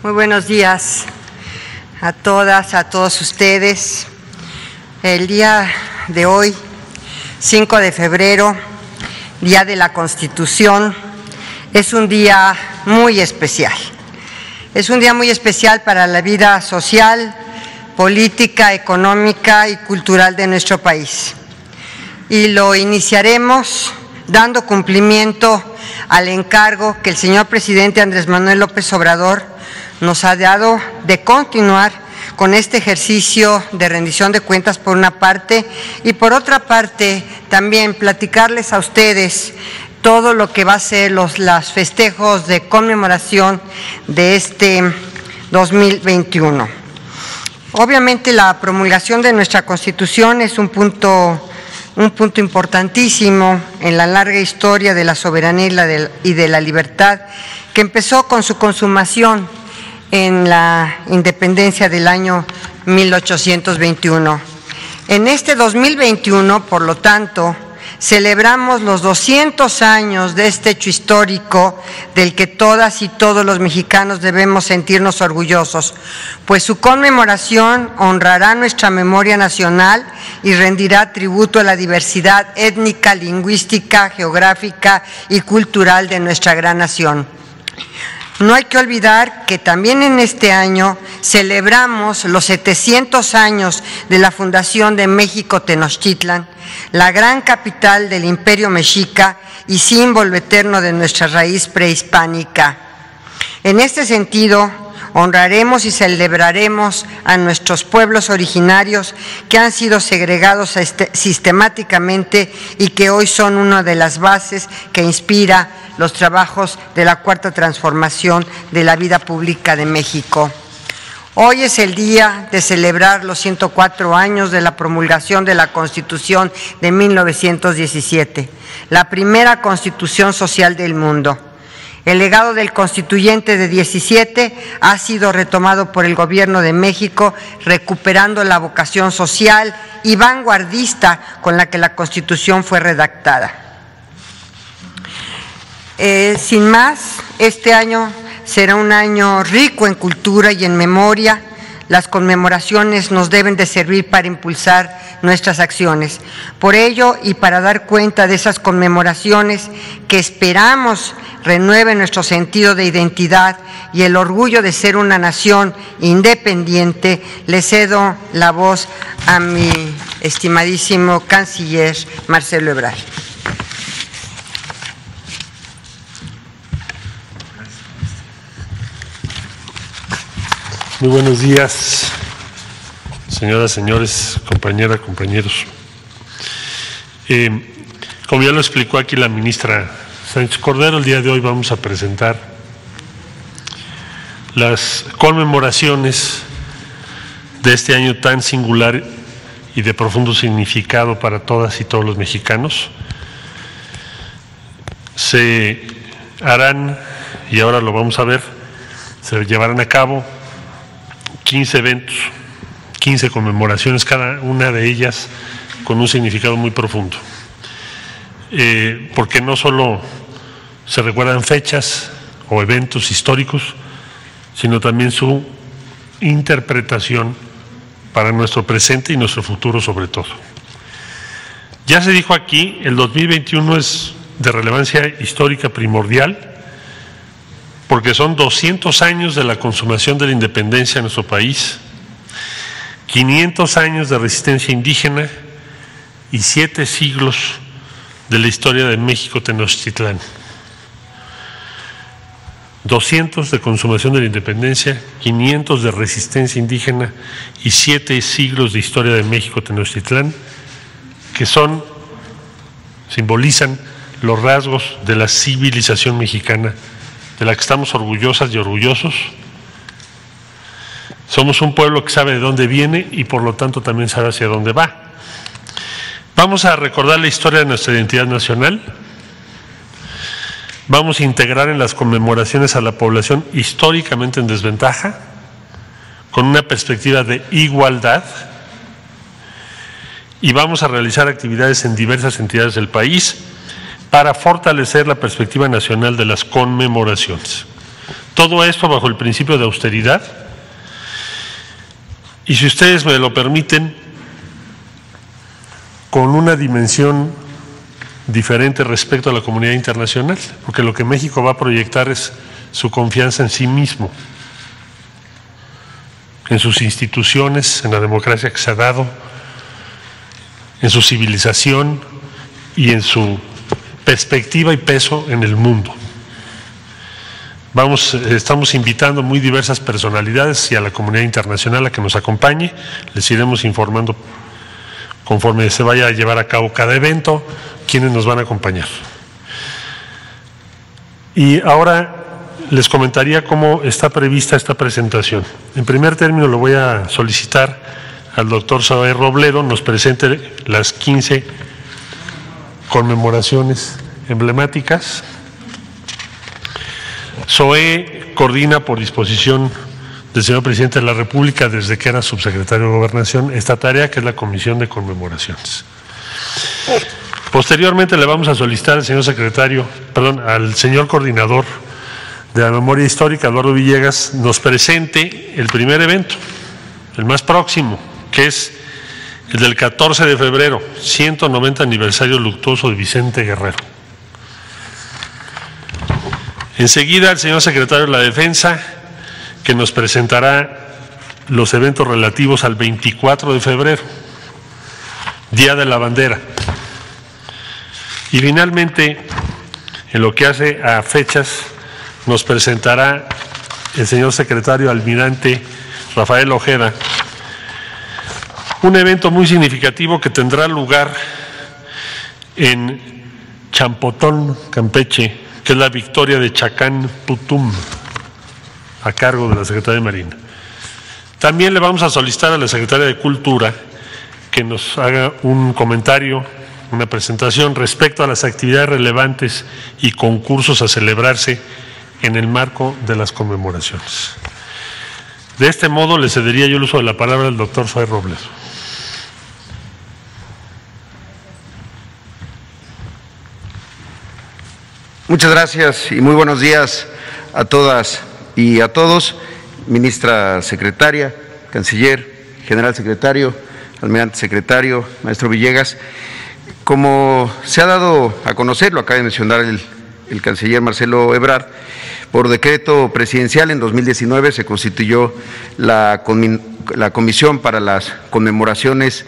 Muy buenos días a todas, a todos ustedes. El día de hoy, 5 de febrero, Día de la Constitución, es un día muy especial. Es un día muy especial para la vida social, política, económica y cultural de nuestro país. Y lo iniciaremos dando cumplimiento al encargo que el señor presidente Andrés Manuel López Obrador nos ha dado de continuar con este ejercicio de rendición de cuentas por una parte y por otra parte también platicarles a ustedes todo lo que va a ser los festejos de conmemoración de este 2021. Obviamente la promulgación de nuestra Constitución es un punto un punto importantísimo en la larga historia de la soberanía y de la libertad, que empezó con su consumación en la independencia del año 1821. En este 2021, por lo tanto, celebramos los 200 años de este hecho histórico del que todas y todos los mexicanos debemos sentirnos orgullosos, pues su conmemoración honrará nuestra memoria nacional y rendirá tributo a la diversidad étnica, lingüística, geográfica y cultural de nuestra gran nación. No hay que olvidar que también en este año celebramos los 700 años de la fundación de México Tenochtitlan, la gran capital del imperio mexica y símbolo eterno de nuestra raíz prehispánica. En este sentido, honraremos y celebraremos a nuestros pueblos originarios que han sido segregados este, sistemáticamente y que hoy son una de las bases que inspira los trabajos de la cuarta transformación de la vida pública de México. Hoy es el día de celebrar los 104 años de la promulgación de la Constitución de 1917, la primera constitución social del mundo. El legado del constituyente de 17 ha sido retomado por el Gobierno de México, recuperando la vocación social y vanguardista con la que la Constitución fue redactada. Eh, sin más, este año será un año rico en cultura y en memoria. Las conmemoraciones nos deben de servir para impulsar nuestras acciones. Por ello, y para dar cuenta de esas conmemoraciones que esperamos renueven nuestro sentido de identidad y el orgullo de ser una nación independiente, le cedo la voz a mi estimadísimo canciller Marcelo Ebrard. Muy buenos días, señoras, señores, compañeras, compañeros. Eh, como ya lo explicó aquí la ministra Sánchez Cordero, el día de hoy vamos a presentar las conmemoraciones de este año tan singular y de profundo significado para todas y todos los mexicanos. Se harán, y ahora lo vamos a ver, se llevarán a cabo 15 eventos, 15 conmemoraciones, cada una de ellas con un significado muy profundo. Eh, porque no solo se recuerdan fechas o eventos históricos, sino también su interpretación para nuestro presente y nuestro futuro sobre todo. Ya se dijo aquí, el 2021 es de relevancia histórica primordial porque son 200 años de la consumación de la independencia en nuestro país, 500 años de resistencia indígena y siete siglos de la historia de México Tenochtitlán. 200 de consumación de la independencia, 500 de resistencia indígena y siete siglos de historia de México Tenochtitlán, que son, simbolizan los rasgos de la civilización mexicana de la que estamos orgullosas y orgullosos. Somos un pueblo que sabe de dónde viene y por lo tanto también sabe hacia dónde va. Vamos a recordar la historia de nuestra identidad nacional. Vamos a integrar en las conmemoraciones a la población históricamente en desventaja, con una perspectiva de igualdad. Y vamos a realizar actividades en diversas entidades del país para fortalecer la perspectiva nacional de las conmemoraciones. Todo esto bajo el principio de austeridad. Y si ustedes me lo permiten, con una dimensión diferente respecto a la comunidad internacional, porque lo que México va a proyectar es su confianza en sí mismo, en sus instituciones, en la democracia que se ha dado, en su civilización y en su perspectiva y peso en el mundo. Vamos, estamos invitando muy diversas personalidades y a la comunidad internacional a que nos acompañe. Les iremos informando conforme se vaya a llevar a cabo cada evento, quienes nos van a acompañar. Y ahora les comentaría cómo está prevista esta presentación. En primer término, lo voy a solicitar al doctor Saber Robledo, nos presente las 15 conmemoraciones emblemáticas. SOE coordina por disposición del señor presidente de la República desde que era subsecretario de Gobernación esta tarea que es la Comisión de Conmemoraciones. Posteriormente le vamos a solicitar al señor secretario, perdón, al señor coordinador de la memoria histórica, Eduardo Villegas, nos presente el primer evento, el más próximo, que es el del 14 de febrero, 190 aniversario luctuoso de Vicente Guerrero. Enseguida el señor secretario de la Defensa, que nos presentará los eventos relativos al 24 de febrero, Día de la Bandera. Y finalmente, en lo que hace a fechas, nos presentará el señor secretario almirante Rafael Ojeda, un evento muy significativo que tendrá lugar en Champotón, Campeche, que es la victoria de Chacán Putum, a cargo de la Secretaría de Marina. También le vamos a solicitar a la Secretaria de Cultura que nos haga un comentario una presentación respecto a las actividades relevantes y concursos a celebrarse en el marco de las conmemoraciones. De este modo le cedería yo el uso de la palabra al doctor Fay Robles. Muchas gracias y muy buenos días a todas y a todos. Ministra secretaria, canciller, general secretario, almirante secretario, maestro Villegas. Como se ha dado a conocer, lo acaba de mencionar el, canciller Marcelo Ebrard, por decreto presidencial en 2019 se constituyó la, la Comisión para las Conmemoraciones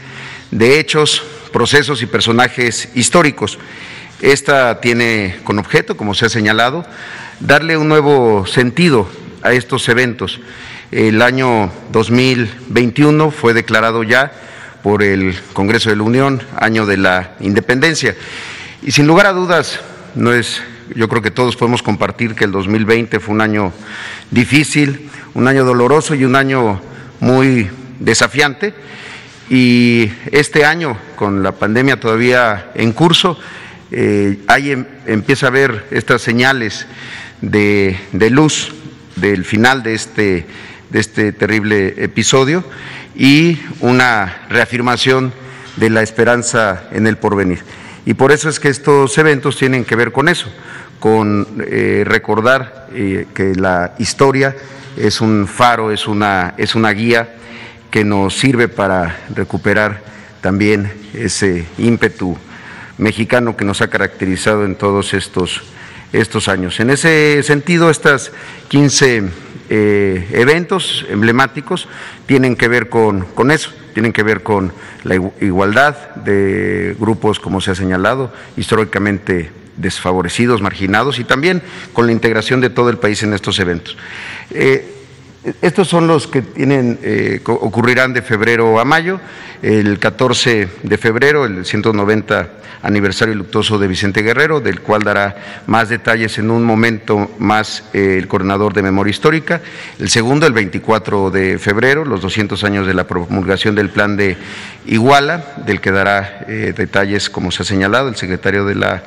de Hechos, Procesos y Personajes Históricos. Esta tiene con objeto, como se ha señalado, darle un nuevo sentido a estos eventos. El año 2021 fue declarado ya por el Congreso de la Unión, año de la independencia. Y sin lugar a dudas, no es, yo creo que todos podemos compartir que el 2020 fue un año difícil, un año doloroso y un año muy desafiante. Y este año, con la pandemia todavía en curso, eh, ahí em, empieza a haber estas señales de, de luz del final de este, de este terrible episodio y una reafirmación de la esperanza en el porvenir. Y por eso es que estos eventos tienen que ver con eso, con eh, recordar eh, que la historia es un faro, es una, es una guía que nos sirve para recuperar también ese ímpetu mexicano que nos ha caracterizado en todos estos, estos años. En ese sentido, estas 15 eh, eventos emblemáticos tienen que ver con, con eso, tienen que ver con la igualdad de grupos, como se ha señalado, históricamente desfavorecidos, marginados y también con la integración de todo el país en estos eventos. Eh, estos son los que tienen, eh, ocurrirán de febrero a mayo. El 14 de febrero, el 190 aniversario luctuoso de Vicente Guerrero, del cual dará más detalles en un momento más eh, el coordinador de memoria histórica. El segundo, el 24 de febrero, los 200 años de la promulgación del plan de Iguala, del que dará eh, detalles, como se ha señalado, el secretario de la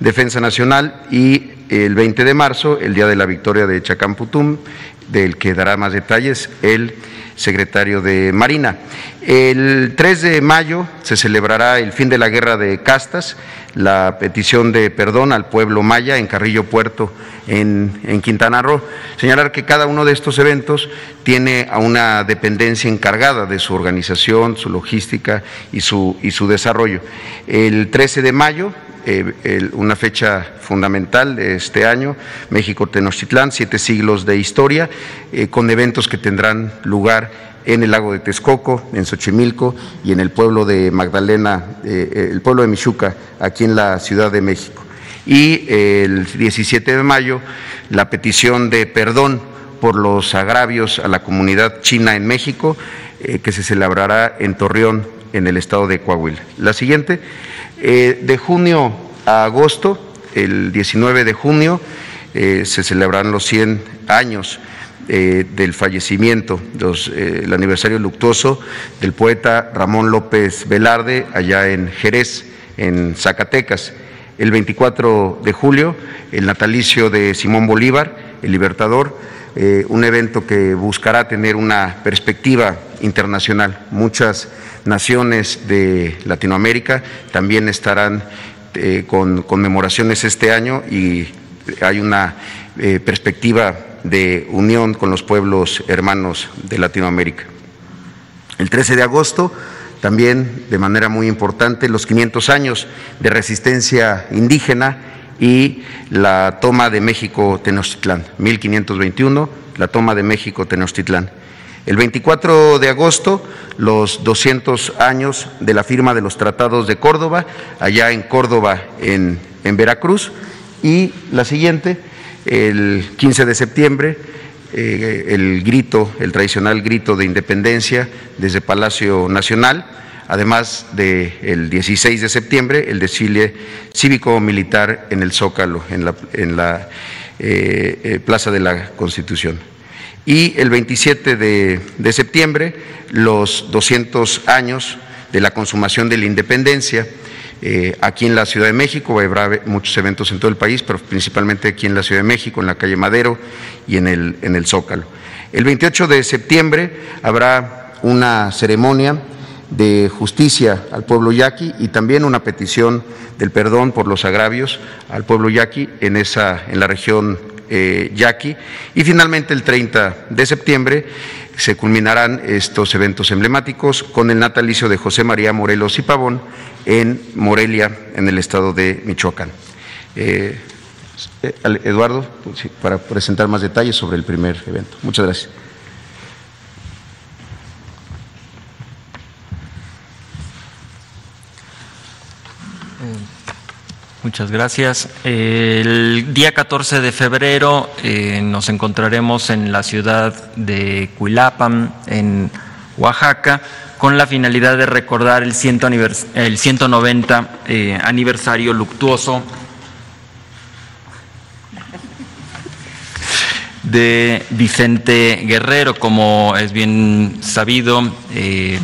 Defensa Nacional. Y el 20 de marzo, el día de la victoria de Chacamputum, del que dará más detalles el secretario de Marina. El 3 de mayo se celebrará el fin de la guerra de castas, la petición de perdón al pueblo maya en Carrillo Puerto, en, Quintana Roo. Señalar que cada uno de estos eventos tiene a una dependencia encargada de su organización, su logística y su, y su desarrollo. El 13 de mayo eh, una fecha fundamental de este año, México Tenochtitlán, siete siglos de historia, eh, con eventos que tendrán lugar en el lago de Texcoco, en Xochimilco y en el pueblo de Magdalena, eh, el pueblo de Michuca, aquí en la Ciudad de México. Y el 17 de mayo, la petición de perdón por los agravios a la comunidad china en México, que se celebrará en Torreón, en el estado de Coahuila. La siguiente, eh, de junio a agosto, el 19 de junio, eh, se celebrarán los 100 años eh, del fallecimiento, el aniversario luctuoso del poeta Ramón López Velarde, allá en Jerez, en Zacatecas. El 24 de julio, el natalicio de Simón Bolívar, el libertador, un evento que buscará tener una perspectiva internacional. Muchas naciones de Latinoamérica también estarán eh, con conmemoraciones este año y hay una eh, perspectiva de unión con los pueblos hermanos de Latinoamérica. El 13 de agosto, también de manera muy importante, los 500 años de resistencia indígena y la toma de México Tenochtitlán, 1521, la toma de México Tenochtitlán. El 24 de agosto, los 200 años de la firma de los tratados de Córdoba, allá en Córdoba, en, Veracruz. Y la siguiente, el 15 de septiembre, eh, el grito, el tradicional grito de independencia desde Palacio Nacional, además del 16 de septiembre, el desfile cívico-militar en el Zócalo, en la, eh, eh, Plaza de la Constitución y el 27 de, septiembre los 200 años de la consumación de la independencia. Eh, aquí en la Ciudad de México habrá muchos eventos en todo el país, pero principalmente aquí en la Ciudad de México, en la calle Madero y en el, en el Zócalo. El 28 de septiembre habrá una ceremonia de justicia al pueblo yaqui y también una petición del perdón por los agravios al pueblo yaqui en, esa, en la región eh, yaqui. Y finalmente el 30 de septiembre se culminarán estos eventos emblemáticos con el natalicio de José María Morelos y Pavón en Morelia, en el estado de Michoacán. Eh, eh, Eduardo, para presentar más detalles sobre el primer evento. Muchas gracias. Muchas gracias. El día 14 de febrero eh, nos encontraremos en la ciudad de Cuilapam, en Oaxaca, con la finalidad de recordar el, el 190 eh, aniversario luctuoso de Vicente Guerrero, como es bien sabido. Eh,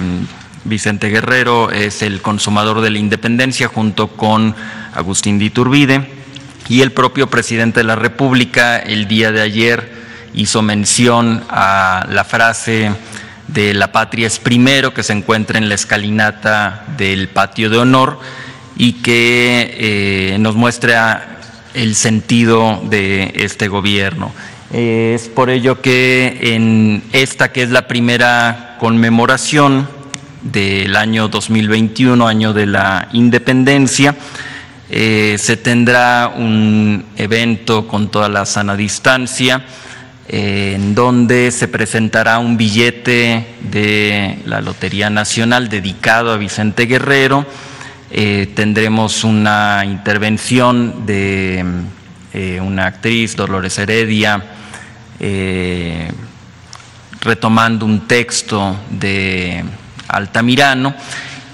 Vicente Guerrero es el consumador de la independencia junto con Agustín de Iturbide, y el propio presidente de la República el día de ayer hizo mención a la frase de la patria es primero que se encuentra en la escalinata del patio de honor y que eh, nos muestra el sentido de este gobierno. es por ello que en esta que es la primera conmemoración del año 2021, año de la independencia, eh, se tendrá un evento con toda la sana distancia, eh, en donde se presentará un billete de la Lotería Nacional dedicado a Vicente Guerrero. Eh, tendremos una intervención de una actriz, Dolores Heredia, retomando un texto de Altamirano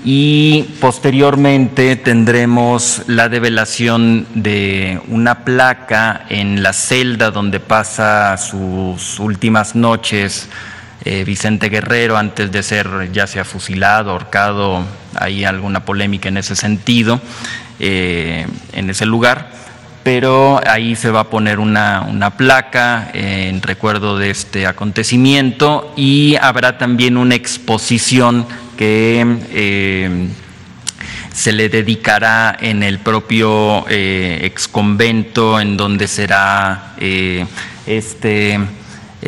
y posteriormente tendremos la develación de una placa en la celda donde pasa sus últimas noches eh, Vicente Guerrero antes de ser ya sea fusilado, ahorcado, hay alguna polémica en ese sentido, eh, en ese lugar. Pero ahí se va a poner una, placa en recuerdo de este acontecimiento y habrá también una exposición que eh, se le dedicará en el propio eh, exconvento en donde será eh, este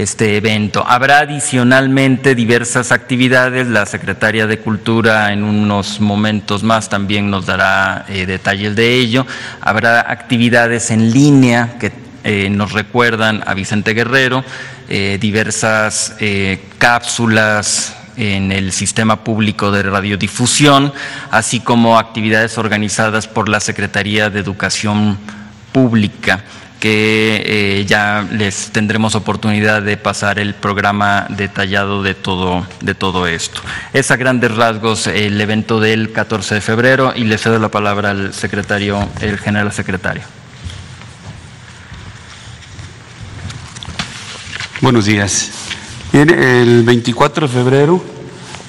este evento. Habrá adicionalmente diversas actividades, la Secretaria de Cultura en unos momentos más también nos dará eh, detalles de ello. Habrá actividades en línea que eh, nos recuerdan a Vicente Guerrero, eh, diversas cápsulas en el sistema público de radiodifusión, así como actividades organizadas por la Secretaría de Educación Pública que eh, ya les tendremos oportunidad de pasar el programa detallado de todo, de todo esto. Es a grandes rasgos el evento del 14 de febrero y le cedo la palabra al secretario, el general secretario. Buenos días. el 24 de febrero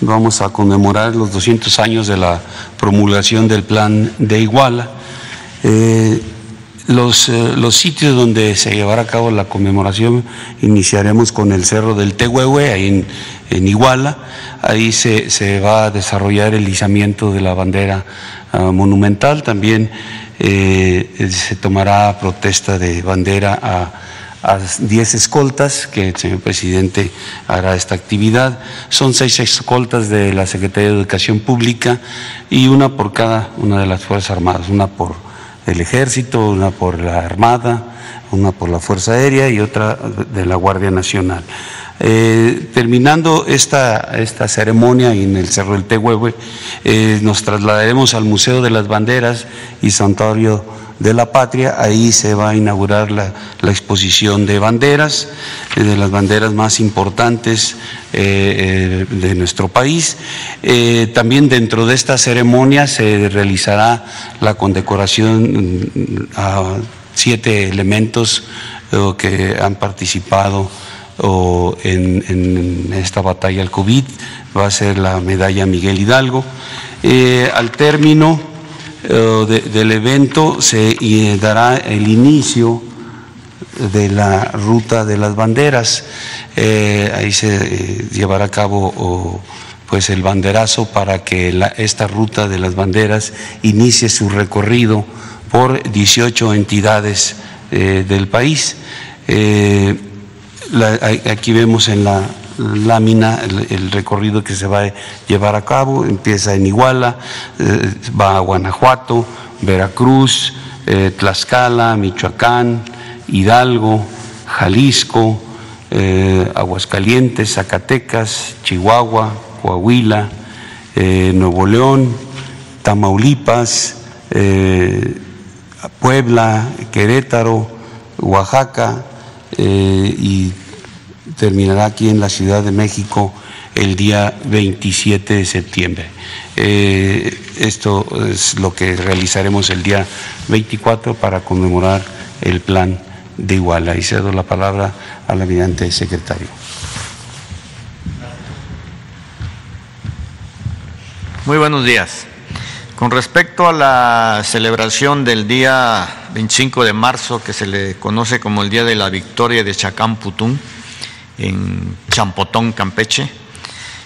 vamos a conmemorar los 200 años de la promulgación del plan de Iguala. Eh, los, eh, los, sitios donde se llevará a cabo la conmemoración, iniciaremos con el Cerro del Tehuehue, ahí en, Iguala. Ahí se, se, va a desarrollar el izamiento de la bandera ah, monumental. También eh, se tomará protesta de bandera a a 10 escoltas, que el señor presidente hará esta actividad. Son seis escoltas de la Secretaría de Educación Pública y una por cada una de las Fuerzas Armadas, una por del Ejército, una por la Armada, una por la Fuerza Aérea y otra de la Guardia Nacional. Eh, terminando esta, esta ceremonia en el Cerro del Tehuehue, eh, nos trasladaremos al Museo de las Banderas y Santuario de la Patria. Ahí se va a inaugurar la, exposición de banderas, eh, de las banderas más importantes de nuestro país. también dentro de esta ceremonia se realizará la condecoración mm, a siete elementos que han participado en, esta batalla al COVID, va a ser la medalla Miguel Hidalgo. Eh, al término eh, del evento se dará el inicio de la ruta de las banderas. Eh, ahí se llevará a cabo pues el banderazo para que esta ruta de las banderas inicie su recorrido por 18 entidades del país aquí vemos en la lámina el, recorrido que se va a llevar a cabo, empieza en Iguala, eh, va a Guanajuato, Veracruz, eh, Tlaxcala, Michoacán, Hidalgo, Jalisco, eh, Aguascalientes, Zacatecas, Chihuahua, Coahuila, Nuevo León, Tamaulipas, Puebla, Querétaro, Oaxaca, y terminará aquí en la Ciudad de México el día 27 de septiembre. Eh, esto es lo que realizaremos el día 24 para conmemorar el plan de Iguala. Y cedo la palabra al evidente secretario. Muy buenos días. Con respecto a la celebración del día 25 de marzo, que se le conoce como el Día de la Victoria de Chacamputún, en Champotón, Campeche,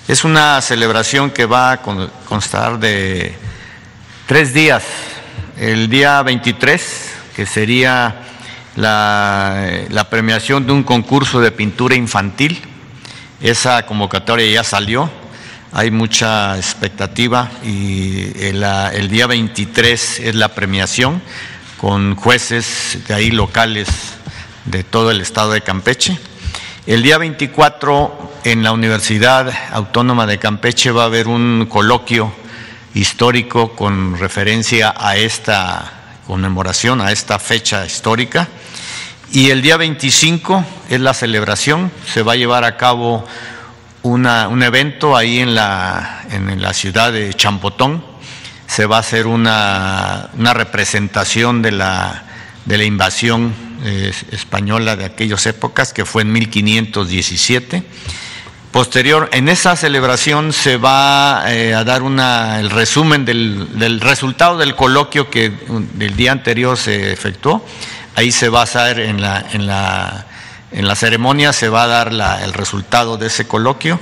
es una celebración que va a constar de tres días. El día 23, que sería la, premiación de un concurso de pintura infantil, esa convocatoria ya salió, hay mucha expectativa y el, día 23 es la premiación con jueces de ahí locales de todo el estado de Campeche. El día 24 en la Universidad Autónoma de Campeche va a haber un coloquio histórico con referencia a esta conmemoración, a esta fecha histórica. Y el día 25 es la celebración, se va a llevar a cabo un evento ahí en la, en la ciudad de Champotón. Se va a hacer una, representación de la, de la invasión española de aquellas épocas, que fue en 1517. Posterior, en esa celebración se va eh, a dar una, el resumen del, resultado del coloquio que del día anterior se efectuó. Ahí se va a hacer en la, en la, en la ceremonia, se va a dar el resultado de ese coloquio.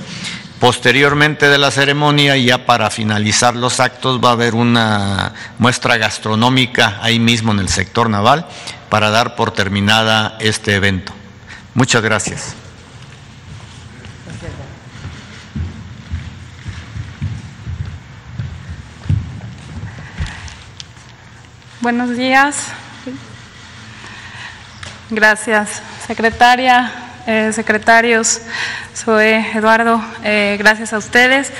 Posteriormente de la ceremonia, ya para finalizar los actos, va a haber una muestra gastronómica ahí mismo en el sector naval para dar por terminada este evento. Muchas gracias. Buenos días. Gracias, secretaria, eh, secretarios, soy Eduardo, eh, gracias a ustedes.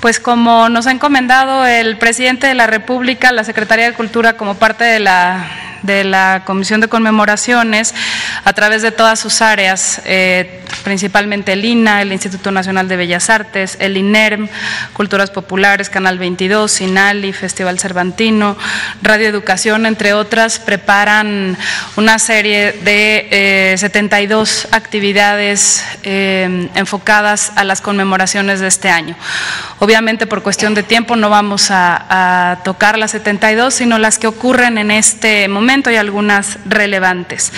Pues como nos ha encomendado el presidente de la República, la Secretaría de Cultura como parte de la de la Comisión de Conmemoraciones a través de todas sus áreas, eh, principalmente el INA, el Instituto Nacional de Bellas Artes, el INERM, Culturas Populares, Canal 22, INALI, Festival Cervantino, Radio Educación, entre otras, preparan una serie de 72 eh, actividades eh, enfocadas a las conmemoraciones de este año. Obviamente, por cuestión de tiempo, no vamos a, a tocar las 72, sino las que ocurren en este momento y algunas relevantes.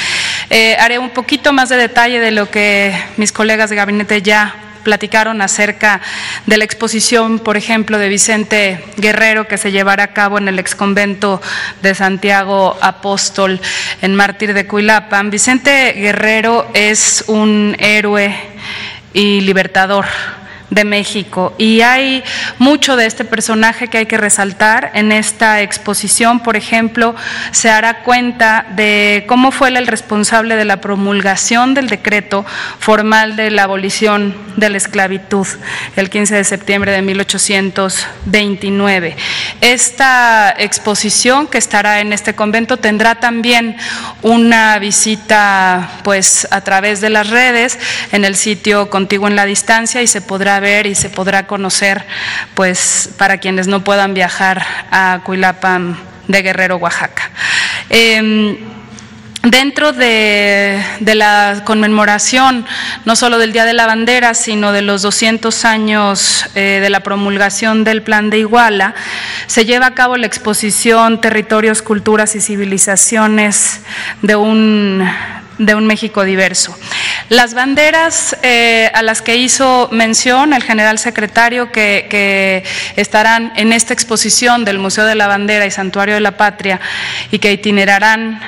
Eh, haré un poquito más de detalle de lo que mis colegas de gabinete ya platicaron acerca de la exposición, por ejemplo, de Vicente Guerrero que se llevará a cabo en el exconvento de Santiago Apóstol en Mártir de Cuilapan. Vicente Guerrero es un héroe y libertador de México. Y hay mucho de este personaje que hay que resaltar. En esta exposición, por ejemplo, se hará cuenta de cómo fue el responsable de la promulgación del decreto formal de la abolición de la esclavitud el 15 de septiembre de 1829. Esta exposición que estará en este convento tendrá también una visita pues a través de las redes en el sitio Contigo en la Distancia y se podrá ver y se podrá conocer, pues para quienes no puedan viajar a Cuilapan de Guerrero, Oaxaca. Em, dentro de, la conmemoración, no solo del Día de la Bandera, sino de los 200 años eh, de la promulgación del Plan de Iguala, se lleva a cabo la exposición Territorios, Culturas y Civilizaciones de un de un México diverso. Las banderas eh, a las que hizo mención el general secretario que, estarán en esta exposición del Museo de la Bandera y Santuario de la Patria y que itinerarán,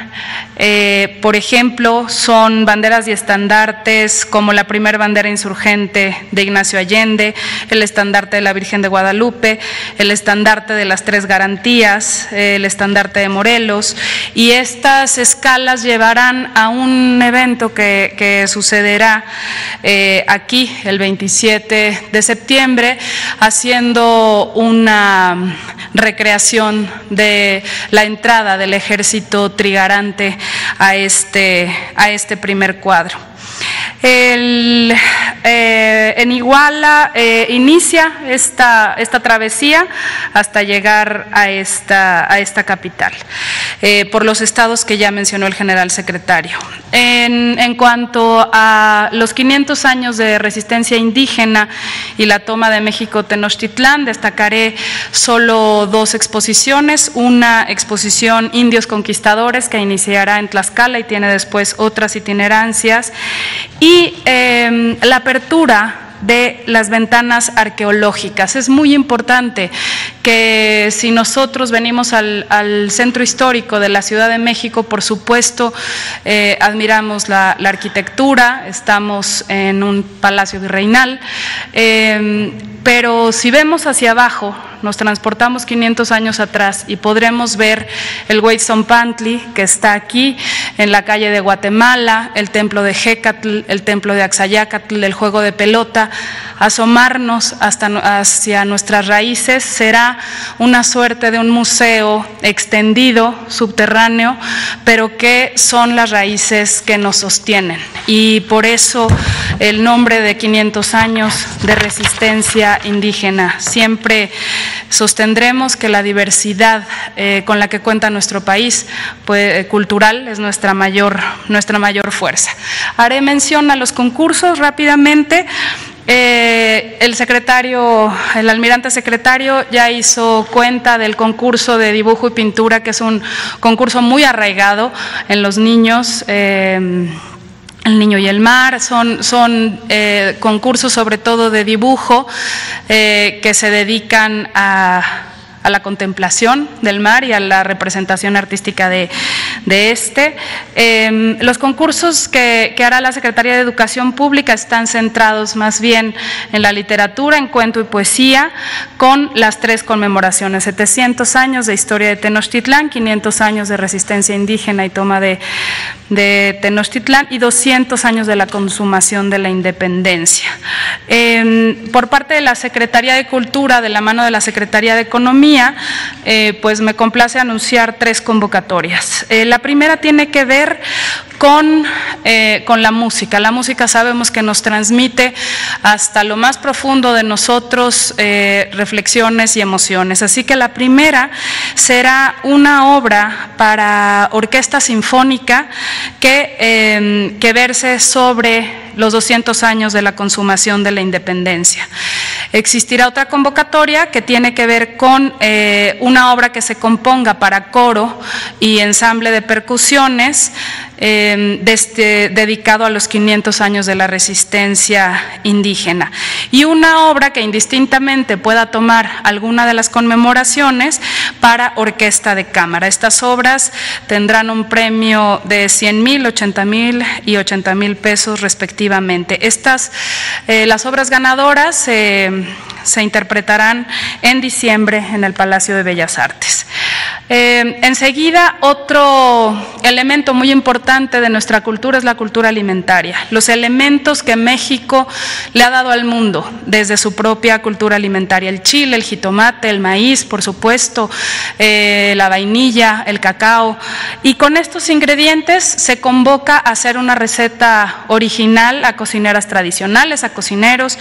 eh, por ejemplo, son banderas y estandartes como la primera bandera insurgente de Ignacio Allende, el estandarte de la Virgen de Guadalupe, el estandarte de las tres garantías, el estandarte de Morelos, y estas escalas llevarán a un un evento que, sucederá eh, aquí el 27 de septiembre, haciendo una recreación de la entrada del ejército trigarante a este, a este primer cuadro. Eh, en Iguala eh, inicia esta, esta, travesía hasta llegar a esta, a esta capital, eh, por los estados que ya mencionó el general secretario. En, en, cuanto a los 500 años de resistencia indígena y la toma de México Tenochtitlán, destacaré solo dos exposiciones, una exposición Indios Conquistadores que iniciará en Tlaxcala y tiene después otras itinerancias, y em, la apertura de las ventanas arqueológicas. Es muy importante que si nosotros venimos al, centro histórico de la Ciudad de México, por supuesto, eh, admiramos la, arquitectura, estamos en un palacio virreinal, em, pero si vemos hacia abajo, nos transportamos 500 años atrás y podremos ver el Pantli que está aquí en la calle de Guatemala, el templo de Jecatl, el templo de Axayacatl, el juego de pelota, asomarnos hasta hacia nuestras raíces será una suerte de un museo extendido, subterráneo, pero que son las raíces que nos sostienen. Y por eso el nombre de 500 años de resistencia indígena. Siempre sostendremos que la diversidad eh, con la que cuenta nuestro país pues, cultural es nuestra mayor, nuestra mayor fuerza. Haré mención a los concursos rápidamente. Eh, el secretario, el almirante secretario ya hizo cuenta del concurso de dibujo y pintura, que es un concurso muy arraigado en los niños. Eh, el niño y el mar, son, son eh, concursos sobre todo de dibujo que se dedican a a la contemplación del mar y a la representación artística de, este. Em, los concursos que, hará la Secretaría de Educación Pública están centrados más bien en la literatura, en cuento y poesía, con las tres conmemoraciones, 700 años de historia de Tenochtitlán, 500 años de resistencia indígena y toma de, Tenochtitlán y 200 años de la consumación de la independencia. Em, por parte de la Secretaría de Cultura, de la mano de la Secretaría de Economía, eh, pues me complace anunciar tres convocatorias. Eh, la primera tiene que ver con, eh, con la música. La música sabemos que nos transmite hasta lo más profundo de nosotros reflexiones y emociones. Así que la primera será una obra para orquesta sinfónica que, que verse sobre los 200 años de la consumación de la independencia. Existirá otra convocatoria que tiene que ver con eh, una obra que se componga para coro y ensamble de percusiones eh, este, dedicado a los 500 años de la resistencia indígena. Y una obra que indistintamente pueda tomar alguna de las conmemoraciones para orquesta de cámara. Estas obras tendrán un premio de 100 mil, 80 mil y 80 mil pesos respectivamente. Estas, eh, las obras ganadoras se interpretarán en diciembre en el Palacio de Bellas Artes. Eh, enseguida, otro elemento muy importante de nuestra cultura es la cultura alimentaria, los elementos que México le ha dado al mundo desde su propia cultura alimentaria, el chile, el jitomate, el maíz, por supuesto, eh, la vainilla, el cacao, y con estos ingredientes se convoca a hacer una receta original a cocineras tradicionales, a cocineros,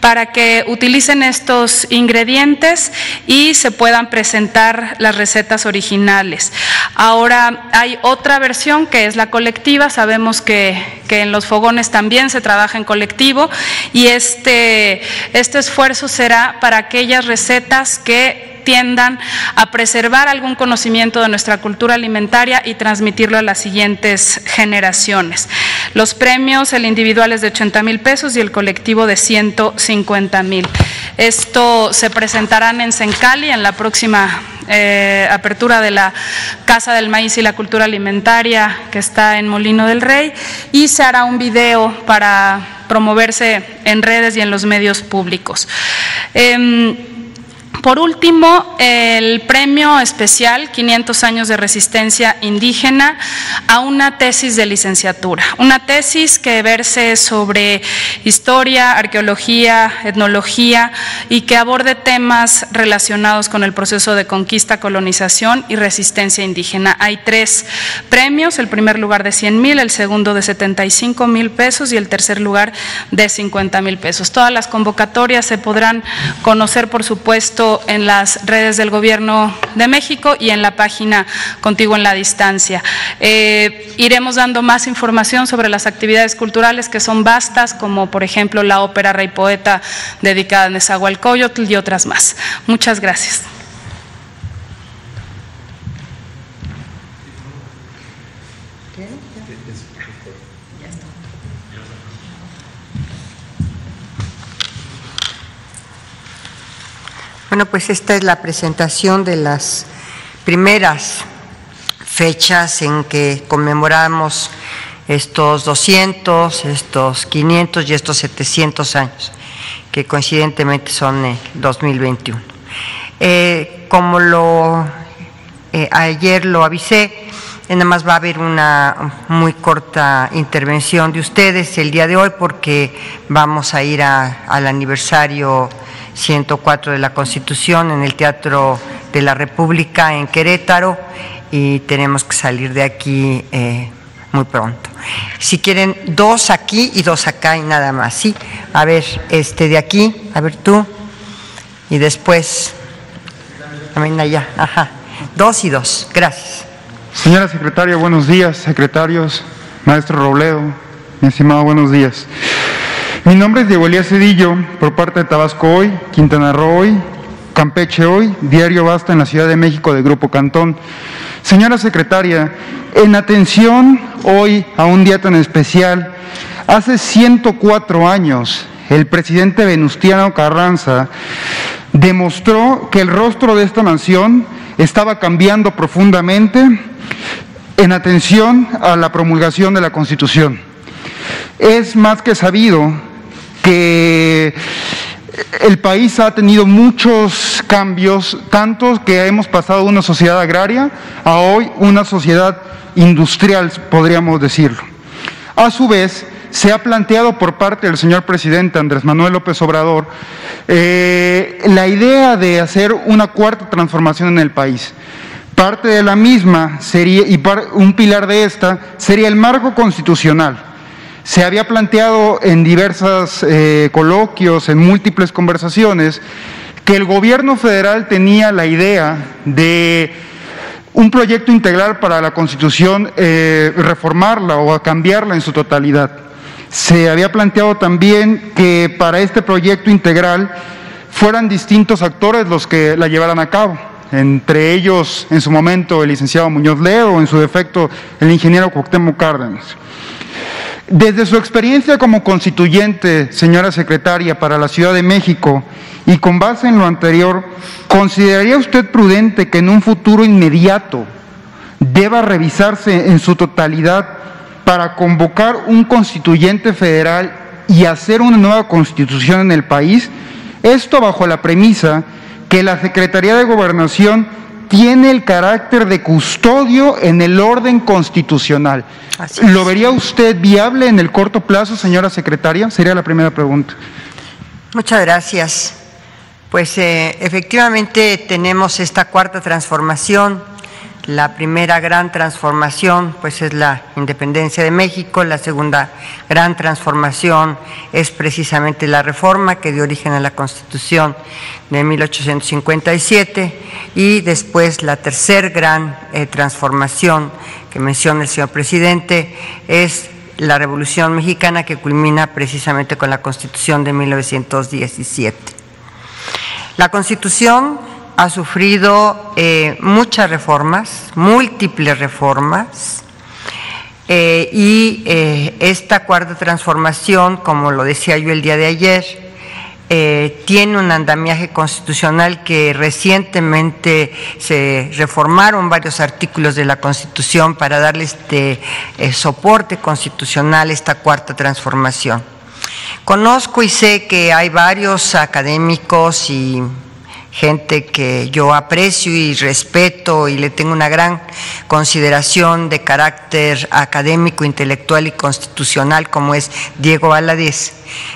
para que utilicen estos ingredientes y se puedan presentar las recetas originales. Ahora hay otra versión que es la colectiva, sabemos que, que en los fogones también se trabaja en colectivo. Y este, este esfuerzo será para aquellas recetas que tiendan a preservar algún conocimiento de nuestra cultura alimentaria y transmitirlo a las siguientes generaciones. Los premios, el individual es de 80 mil pesos y el colectivo de 150 mil. Esto se presentarán en Sencali en la próxima eh, apertura de la Casa del Maíz y la Cultura Alimentaria que está en Molino del Rey y se hará un video para promoverse en redes y en los medios públicos. Em, por último, el premio especial 500 años de resistencia indígena a una tesis de licenciatura, una tesis que verse sobre historia, arqueología, etnología y que aborde temas relacionados con el proceso de conquista, colonización y resistencia indígena. Hay tres premios, el primer lugar de 100 mil, el segundo de 75 mil pesos y el tercer lugar de 50 mil pesos. Todas las convocatorias se podrán conocer, por supuesto, en las redes del Gobierno de México y en la página Contigo en la Distancia. Eh, iremos dando más información sobre las actividades culturales que son vastas, como por ejemplo la ópera Rey Poeta dedicada a Nezahualcóyotl y otras más. Muchas gracias. Bueno, pues esta es la presentación de las primeras fechas en que conmemoramos estos 200, estos 500 y estos 700 años, que coincidentemente son el 2021. Eh, como lo eh, ayer lo avisé, nada más va a haber una muy corta intervención de ustedes el día de hoy porque vamos a ir al aniversario 104 de la Constitución en el Teatro de la República en Querétaro y tenemos que salir de aquí eh, muy pronto. Si quieren, dos aquí y dos acá y nada más, ¿sí? A ver, este de aquí, a ver tú, y después, también allá, ajá, dos y dos, gracias. Señora secretaria, buenos días, secretarios, maestro Robledo, mi estimado, buenos días. Mi nombre es Diego Elías Cedillo, por parte de Tabasco Hoy, Quintana Roo Hoy, Campeche Hoy, Diario Basta en la Ciudad de México de Grupo Cantón. Señora secretaria, en atención hoy a un día tan especial, hace 104 años el presidente Venustiano Carranza demostró que el rostro de esta nación estaba cambiando profundamente en atención a la promulgación de la Constitución. Es más que sabido que el país ha tenido muchos cambios, tantos que hemos pasado de una sociedad agraria a hoy una sociedad industrial, podríamos decirlo. A su vez, se ha planteado por parte del señor presidente Andrés Manuel López Obrador eh, la idea de hacer una cuarta transformación en el país. Parte de la misma sería, y un pilar de esta sería el marco constitucional. Se había planteado en diversos eh, coloquios, en múltiples conversaciones, que el gobierno federal tenía la idea de un proyecto integral para la Constitución, eh, reformarla o cambiarla en su totalidad. Se había planteado también que para este proyecto integral fueran distintos actores los que la llevaran a cabo, entre ellos en su momento el licenciado Muñoz Leo, en su defecto el ingeniero Cuauhtémoc Cárdenas. Desde su experiencia como constituyente, señora secretaria, para la Ciudad de México, y con base en lo anterior, ¿consideraría usted prudente que en un futuro inmediato deba revisarse en su totalidad para convocar un constituyente federal y hacer una nueva constitución en el país, esto bajo la premisa que la Secretaría de Gobernación tiene el carácter de custodio en el orden constitucional. ¿Lo vería usted viable en el corto plazo, señora secretaria? Sería la primera pregunta. Muchas gracias. Pues eh, efectivamente tenemos esta cuarta transformación la primera gran transformación pues es la independencia de México, la segunda gran transformación es precisamente la reforma que dio origen a la Constitución de 1857 y después la tercera gran eh, transformación que menciona el señor presidente es la Revolución Mexicana que culmina precisamente con la Constitución de 1917. La Constitución ha sufrido eh, muchas reformas, múltiples reformas, eh, y eh, esta cuarta transformación, como lo decía yo el día de ayer, tiene un andamiaje constitucional que recientemente se reformaron varios artículos de la Constitución para darle este soporte constitucional a esta cuarta transformación. Conozco y sé que hay varios académicos y gente que yo aprecio y respeto y le tengo una gran consideración de carácter académico, intelectual y constitucional, como es Diego Valadez,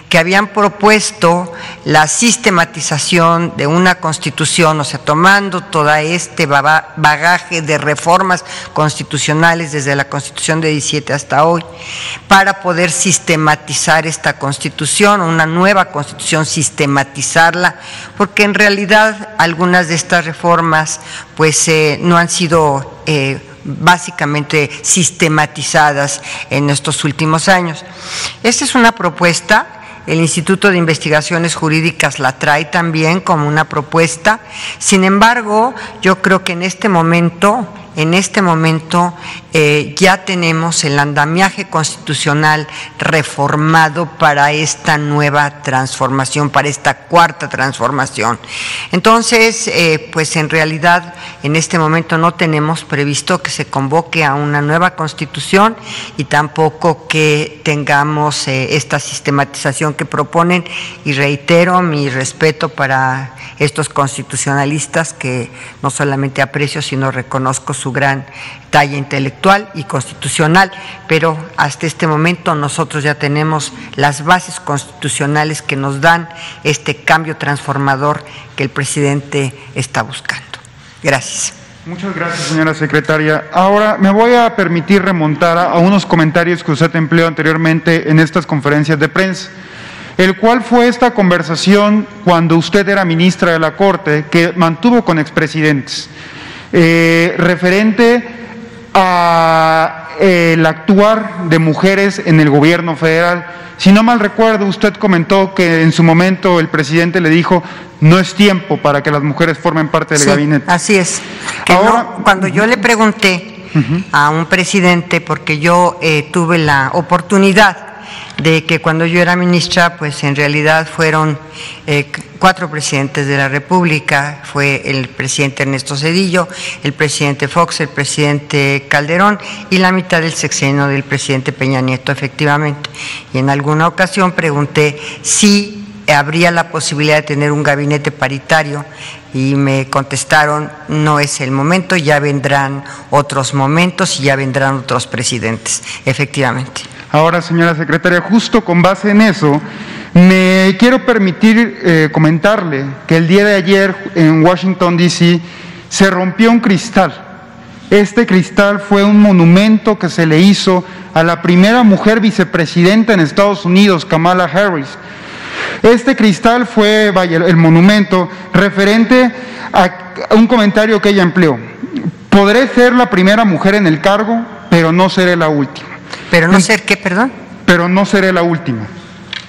que habían propuesto la sistematización de una constitución, o sea, tomando todo este bagaje de reformas constitucionales desde la constitución de 17 hasta hoy, para poder sistematizar esta constitución, una nueva constitución, sistematizarla, porque en realidad algunas de estas reformas pues eh, no han sido... Eh, básicamente sistematizadas en estos últimos años. Esta es una propuesta el Instituto de Investigaciones Jurídicas la trae también como una propuesta. Sin embargo, yo creo que en este momento en este momento eh, ya tenemos el andamiaje constitucional reformado para esta nueva transformación, para esta cuarta transformación. Entonces, eh, pues en realidad en este momento no tenemos previsto que se convoque a una nueva constitución y tampoco que tengamos eh, esta sistematización que proponen y reitero mi respeto para estos constitucionalistas que no solamente aprecio, sino reconozco su gran talla intelectual y constitucional, pero hasta este momento nosotros ya tenemos las bases constitucionales que nos dan este cambio transformador que el presidente está buscando. Gracias. Muchas gracias, señora secretaria. Ahora me voy a permitir remontar a, unos comentarios que usted empleó anteriormente en estas conferencias de prensa el cual fue esta conversación cuando usted era ministra de la Corte que mantuvo con expresidentes. Eh, referente a eh, el actuar de mujeres en el gobierno federal. Si no mal recuerdo, usted comentó que en su momento el presidente le dijo no es tiempo para que las mujeres formen parte del Sí, gabinete. Así es. Que Ahora- no- cuando yo le pregunté a un presidente, porque yo eh, tuve la oportunidad de que cuando yo era ministra, pues en realidad fueron eh, cuatro presidentes de la República, fue el presidente Ernesto Cedillo, el presidente Fox, el presidente Calderón y la mitad del sexenio del presidente Peña Nieto, efectivamente. Y en alguna ocasión pregunté si habría la posibilidad de tener un gabinete paritario y me contestaron, no es el momento, ya vendrán otros momentos y ya vendrán otros presidentes, efectivamente. Ahora, señora secretaria, justo con base en eso, me quiero permitir eh, comentarle que el día de ayer en Washington, D.C., se rompió un cristal. Este cristal fue un monumento que se le hizo a la primera mujer vicepresidenta en Estados Unidos, Kamala Harris. Este cristal fue, el monumento referente a un comentario que ella empleó. Podré ser la primera mujer en el cargo, pero no seré la última. Pero no sé qué, perdón. Pero no seré la última.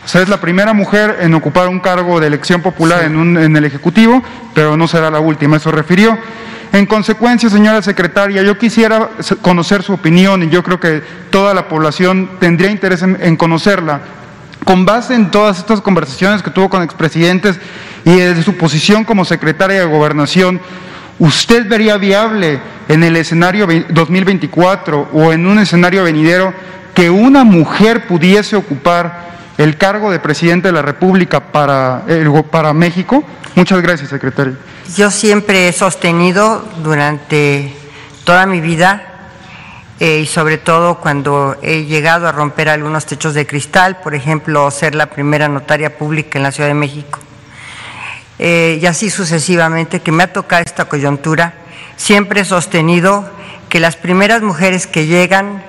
O sea, es la primera mujer en ocupar un cargo de elección popular en, un- en el Ejecutivo, pero no será la última. Eso refirió. En consecuencia, señora secretaria, yo quisiera conocer su opinión y yo creo que toda la población tendría interés en, en conocerla. Con base en todas estas conversaciones que tuvo con expresidentes y desde su posición como secretaria de Gobernación, ¿usted vería viable en el escenario ve- 2024 o en un escenario venidero que una mujer pudiese ocupar el cargo de presidente de la República para, para México? Muchas gracias, secretario. Yo siempre he sostenido durante toda mi vida eh, y sobre todo cuando he llegado a romper algunos techos de cristal, por ejemplo, ser la primera notaria pública en la Ciudad de México, eh, y así sucesivamente, que me ha tocado esta coyuntura, siempre he sostenido que las primeras mujeres que llegan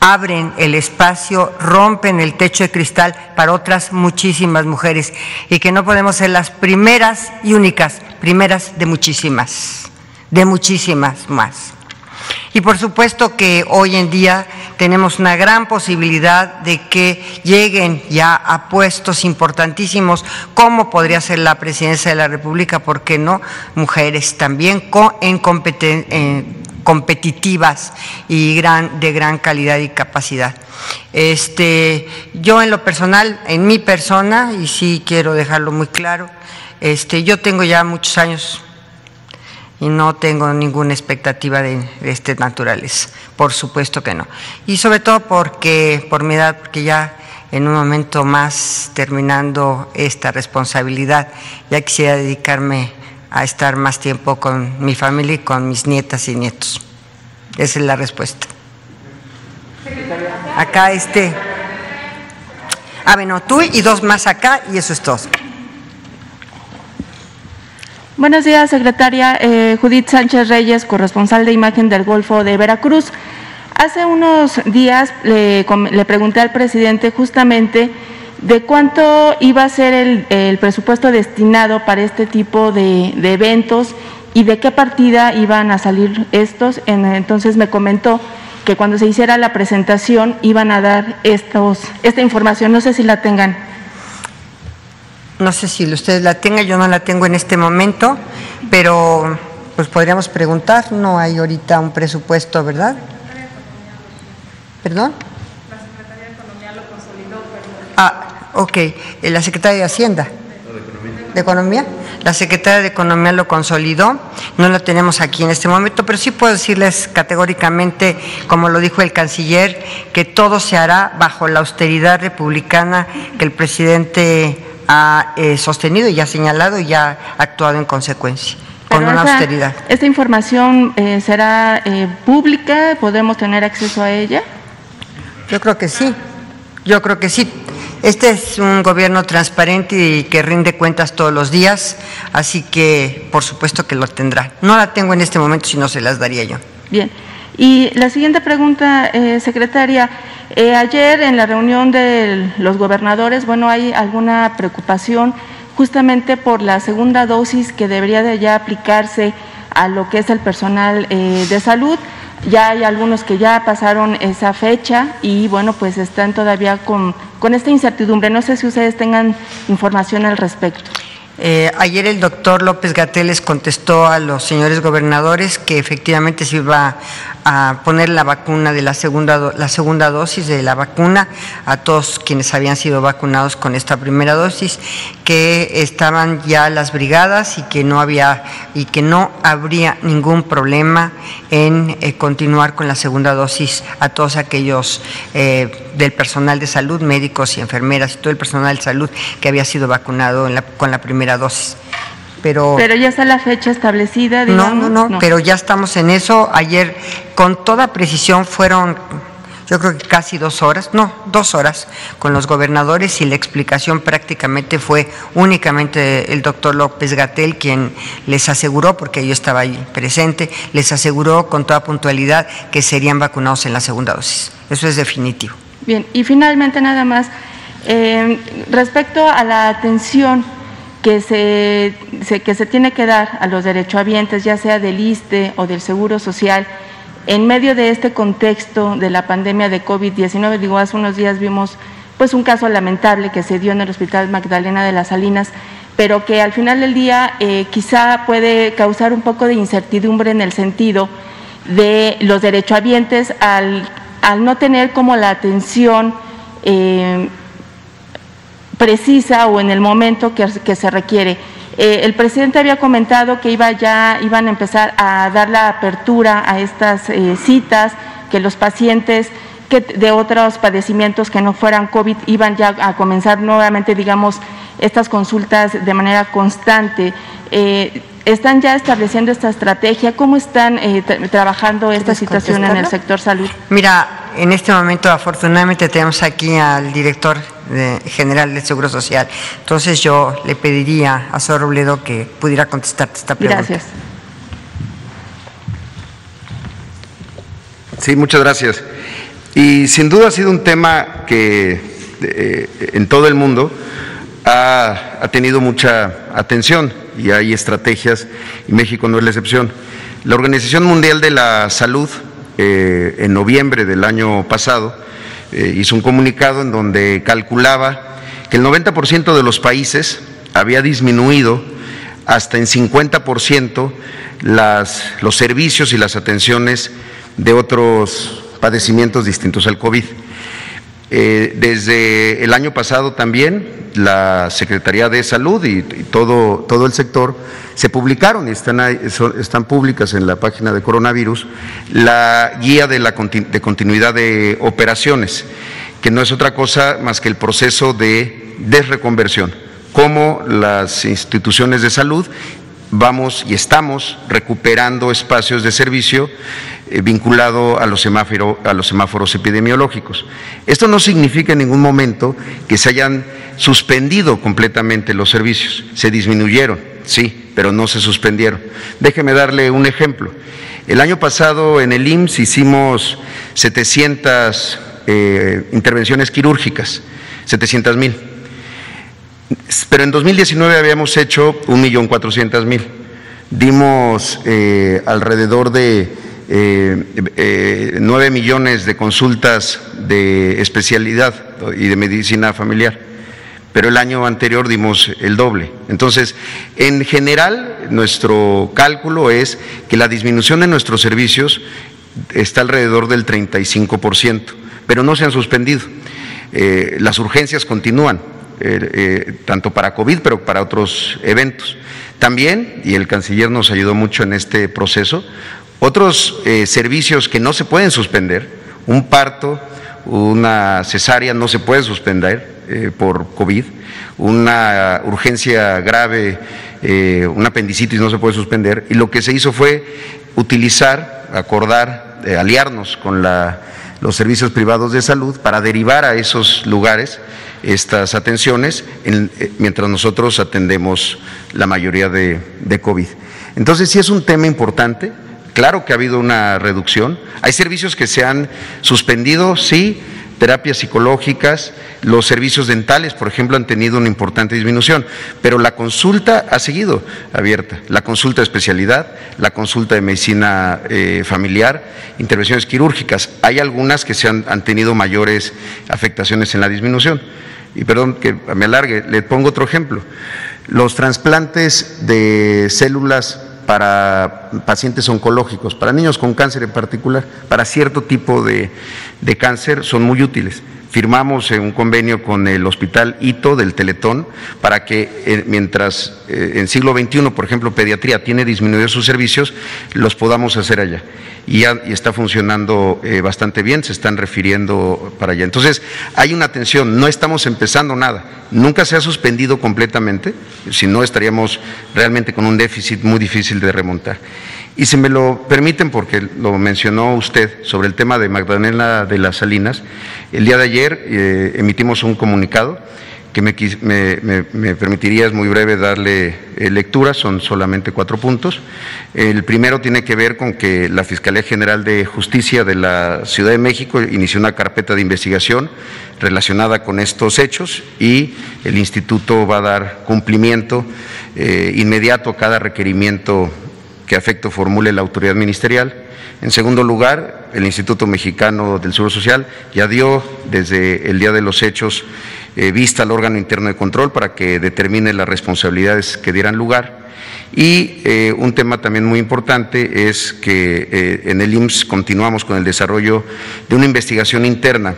abren el espacio, rompen el techo de cristal para otras muchísimas mujeres y que no podemos ser las primeras y únicas, primeras de muchísimas, de muchísimas más. Y por supuesto que hoy en día tenemos una gran posibilidad de que lleguen ya a puestos importantísimos, como podría ser la presidencia de la República, ¿por qué no? Mujeres también en competitivas y gran, de gran calidad y capacidad. Este, yo en lo personal, en mi persona, y sí quiero dejarlo muy claro, este, yo tengo ya muchos años y no tengo ninguna expectativa de, de este naturales, por supuesto que no. Y sobre todo porque, por mi edad, porque ya en un momento más terminando esta responsabilidad, ya quisiera dedicarme a estar más tiempo con mi familia y con mis nietas y nietos. Esa es la respuesta. Acá este. Ah, bueno, tú y dos más acá y eso es todo. Buenos días, secretaria. Eh, Judith Sánchez Reyes, corresponsal de imagen del Golfo de Veracruz. Hace unos días le, le pregunté al presidente justamente de cuánto iba a ser el, presupuesto destinado para este tipo de, eventos y de qué partida iban a salir estos. En- entonces me comentó que cuando se hiciera la presentación iban a dar estos, esta información. No sé si la tengan. No sé si ustedes la tengan, yo no la tengo en este momento, pero pues podríamos preguntar, no hay ahorita un presupuesto, ¿verdad? ¿Perdón? La Secretaría de Economía lo consolidó, Ah, ok, Eh, la Secretaría de Hacienda. ¿De Economía? La Secretaría de Economía lo consolidó, no lo tenemos aquí en este momento, pero sí puedo decirles categóricamente, como lo dijo el canciller, que todo se hará bajo la austeridad republicana que el presidente ha eh, sostenido y ha señalado y ha actuado en consecuencia, con una esa- austeridad. ¿Esta información eh, será eh, pública? ¿Podemos tener acceso a ella? Yo creo que sí, yo creo que sí. Este es un gobierno transparente y que rinde cuentas todos los días, así que por supuesto que lo tendrá. No la tengo en este momento, si no se las daría yo. Bien. Y la siguiente pregunta, eh, secretaria. Eh, ayer en la reunión de los gobernadores, bueno, hay alguna preocupación justamente por la segunda dosis que debería de ya aplicarse a lo que es el personal eh, de salud. ya hay algunos que ya pasaron esa fecha y bueno, pues están todavía con, con esta incertidumbre. No sé si ustedes tengan información al respecto. Eh, ayer el doctor López Gatel les contestó a los señores gobernadores que efectivamente se iba a poner la vacuna de la segunda, la segunda dosis de la vacuna a todos quienes habían sido vacunados con esta primera dosis, que estaban ya las brigadas y que no había y que no habría ningún problema en eh, continuar con la segunda dosis a todos aquellos eh, del personal de salud, médicos y enfermeras y todo el personal de salud que había sido vacunado con la primera dosis. Pero, pero ya está la fecha establecida, digamos. No, no, no, pero ya estamos en eso. Ayer, con toda precisión, fueron yo creo que casi dos horas, no, dos horas con los gobernadores y la explicación prácticamente fue únicamente el doctor López Gatel quien les aseguró, porque yo estaba ahí presente, les aseguró con toda puntualidad que serían vacunados en la segunda dosis. Eso es definitivo. Bien, y finalmente nada más, eh, respecto a la atención que se, que se tiene que dar a los derechohabientes, ya sea del ISTE o del Seguro Social, en medio de este contexto de la pandemia de COVID-19, digo, hace unos días vimos pues un caso lamentable que se dio en el Hospital Magdalena de las Salinas, pero que al final del día eh, quizá puede causar un poco de incertidumbre en el sentido de los derechohabientes al al no tener como la atención eh, precisa o en el momento que, se requiere. Eh, el presidente había comentado que iba ya, iban a empezar a dar la apertura a estas eh, citas, que los pacientes que de otros padecimientos que no fueran COVID iban ya a comenzar nuevamente, digamos, estas consultas de manera constante. ¿Están ya estableciendo esta estrategia? ¿Cómo están eh, trabajando esta situación en el sector salud? Mira, en este momento afortunadamente tenemos aquí al director general del Seguro Social. Entonces yo le pediría a Sor Robledo que pudiera contestar esta pregunta. Gracias. Sí, muchas gracias. Y sin duda ha sido un tema que eh, en todo el mundo ha tenido mucha atención y hay estrategias y México no es la excepción. La Organización Mundial de la Salud eh, en noviembre del año pasado eh, hizo un comunicado en donde calculaba que el 90% de los países había disminuido hasta en 50% las, los servicios y las atenciones de otros padecimientos distintos al COVID. Eh, desde el año pasado también la Secretaría de Salud y, todo, todo el sector se publicaron y están, están públicas en la página de coronavirus la guía de, la, de continuidad de operaciones, que no es otra cosa más que el proceso de desreconversión, cómo las instituciones de salud vamos y estamos recuperando espacios de servicio eh, vinculado a los, semáforo, a los semáforos epidemiológicos. Esto no significa en ningún momento que se hayan suspendido completamente los servicios, se disminuyeron, sí, pero no se suspendieron. Déjeme darle un ejemplo. El año pasado en el IMSS hicimos 700 eh, intervenciones quirúrgicas, 700 mil. Pero en 2019 habíamos hecho 1.400.000. Dimos eh, alrededor de eh, 9 millones de consultas de especialidad y de medicina familiar pero el año anterior dimos el doble. Entonces, en general, nuestro cálculo es que la disminución de nuestros servicios está alrededor del 35%, pero no se han suspendido. Eh, las urgencias continúan, eh, eh, tanto para COVID, pero para otros eventos. También, y el canciller nos ayudó mucho en este proceso, otros servicios que no se pueden suspender, un parto, una cesárea no se puede suspender, eh, por COVID, una urgencia grave, eh, un apendicitis no se puede suspender, y lo que se hizo fue utilizar, acordar, eh, aliarnos con los servicios privados de salud para derivar a esos lugares estas atenciones mientras nosotros atendemos la mayoría de, de COVID. Entonces sí es un tema importante, claro que ha habido una reducción, hay servicios que se han suspendido, sí, terapias psicológicas, los servicios dentales, por ejemplo, han tenido una importante disminución, pero la consulta ha seguido abierta, la consulta de especialidad, la consulta de medicina eh, familiar, intervenciones quirúrgicas. Hay algunas que se han, han tenido mayores afectaciones en la disminución. Y perdón que me alargue, le pongo otro ejemplo. Los trasplantes de células para pacientes oncológicos, para niños con cáncer en particular, para cierto tipo de, de cáncer, son muy útiles. Firmamos un convenio con el Hospital Ito del Teletón para que eh, mientras eh, en siglo XXI, por ejemplo, pediatría tiene disminuido sus servicios, los podamos hacer allá. Y, ya, y está funcionando eh, bastante bien, se están refiriendo para allá. Entonces, hay una atención, no estamos empezando nada, nunca se ha suspendido completamente, si no estaríamos realmente con un déficit muy difícil de remontar. Y si me lo permiten, porque lo mencionó usted sobre el tema de Magdalena de las Salinas, el día de ayer eh, emitimos un comunicado que me, me, me, permitiría, es muy breve, darle eh, lectura, son solamente cuatro puntos. El primero tiene que ver con que la Fiscalía General de Justicia de la Ciudad de México inició una carpeta de investigación relacionada con estos hechos y el Instituto va a dar cumplimiento eh, inmediato a cada requerimiento que afecto formule la autoridad ministerial. En segundo lugar, el Instituto Mexicano del Seguro Social ya dio desde el día de los hechos eh, vista al órgano interno de control para que determine las responsabilidades que dieran lugar. Y eh, un tema también muy importante es que eh, en el IMSS continuamos con el desarrollo de una investigación interna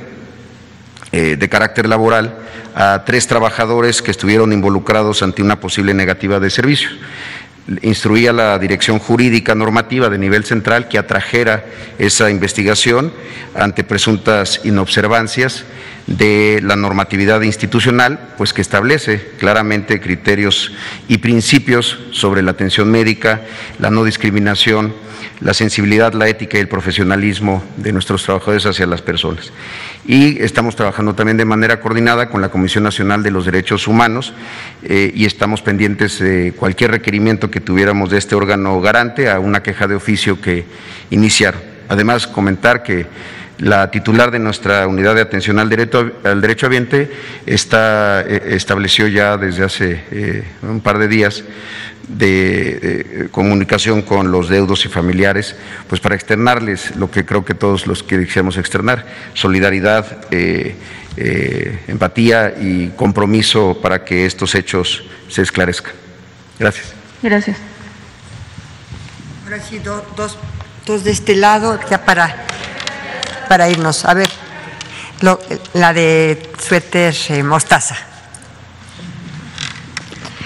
de carácter laboral a tres trabajadores que estuvieron involucrados ante una posible negativa de servicios instruía a la Dirección Jurídica Normativa de nivel central que atrajera esa investigación ante presuntas inobservancias de la normatividad institucional, pues que establece claramente criterios y principios sobre la atención médica, la no discriminación, la sensibilidad, la ética y el profesionalismo de nuestros trabajadores hacia las personas. Y estamos trabajando también de manera coordinada con la Comisión Nacional de los Derechos Humanos eh, y estamos pendientes de cualquier requerimiento que tuviéramos de este órgano garante a una queja de oficio que iniciaron. Además, comentar que la titular de nuestra unidad de atención al derecho, al derecho ambiente está, eh, estableció ya desde hace eh, un par de días de, de, comunicación con los deudos y familiares, pues para externarles lo que creo que todos los que quisiéramos externar, solidaridad, eh, eh, empatía y compromiso para que estos hechos se esclarezcan. Gracias. Gracias. Ahora sí, do, dos, dos de este lado, ya para, para irnos. A ver, lo, la de suéter eh, mostaza.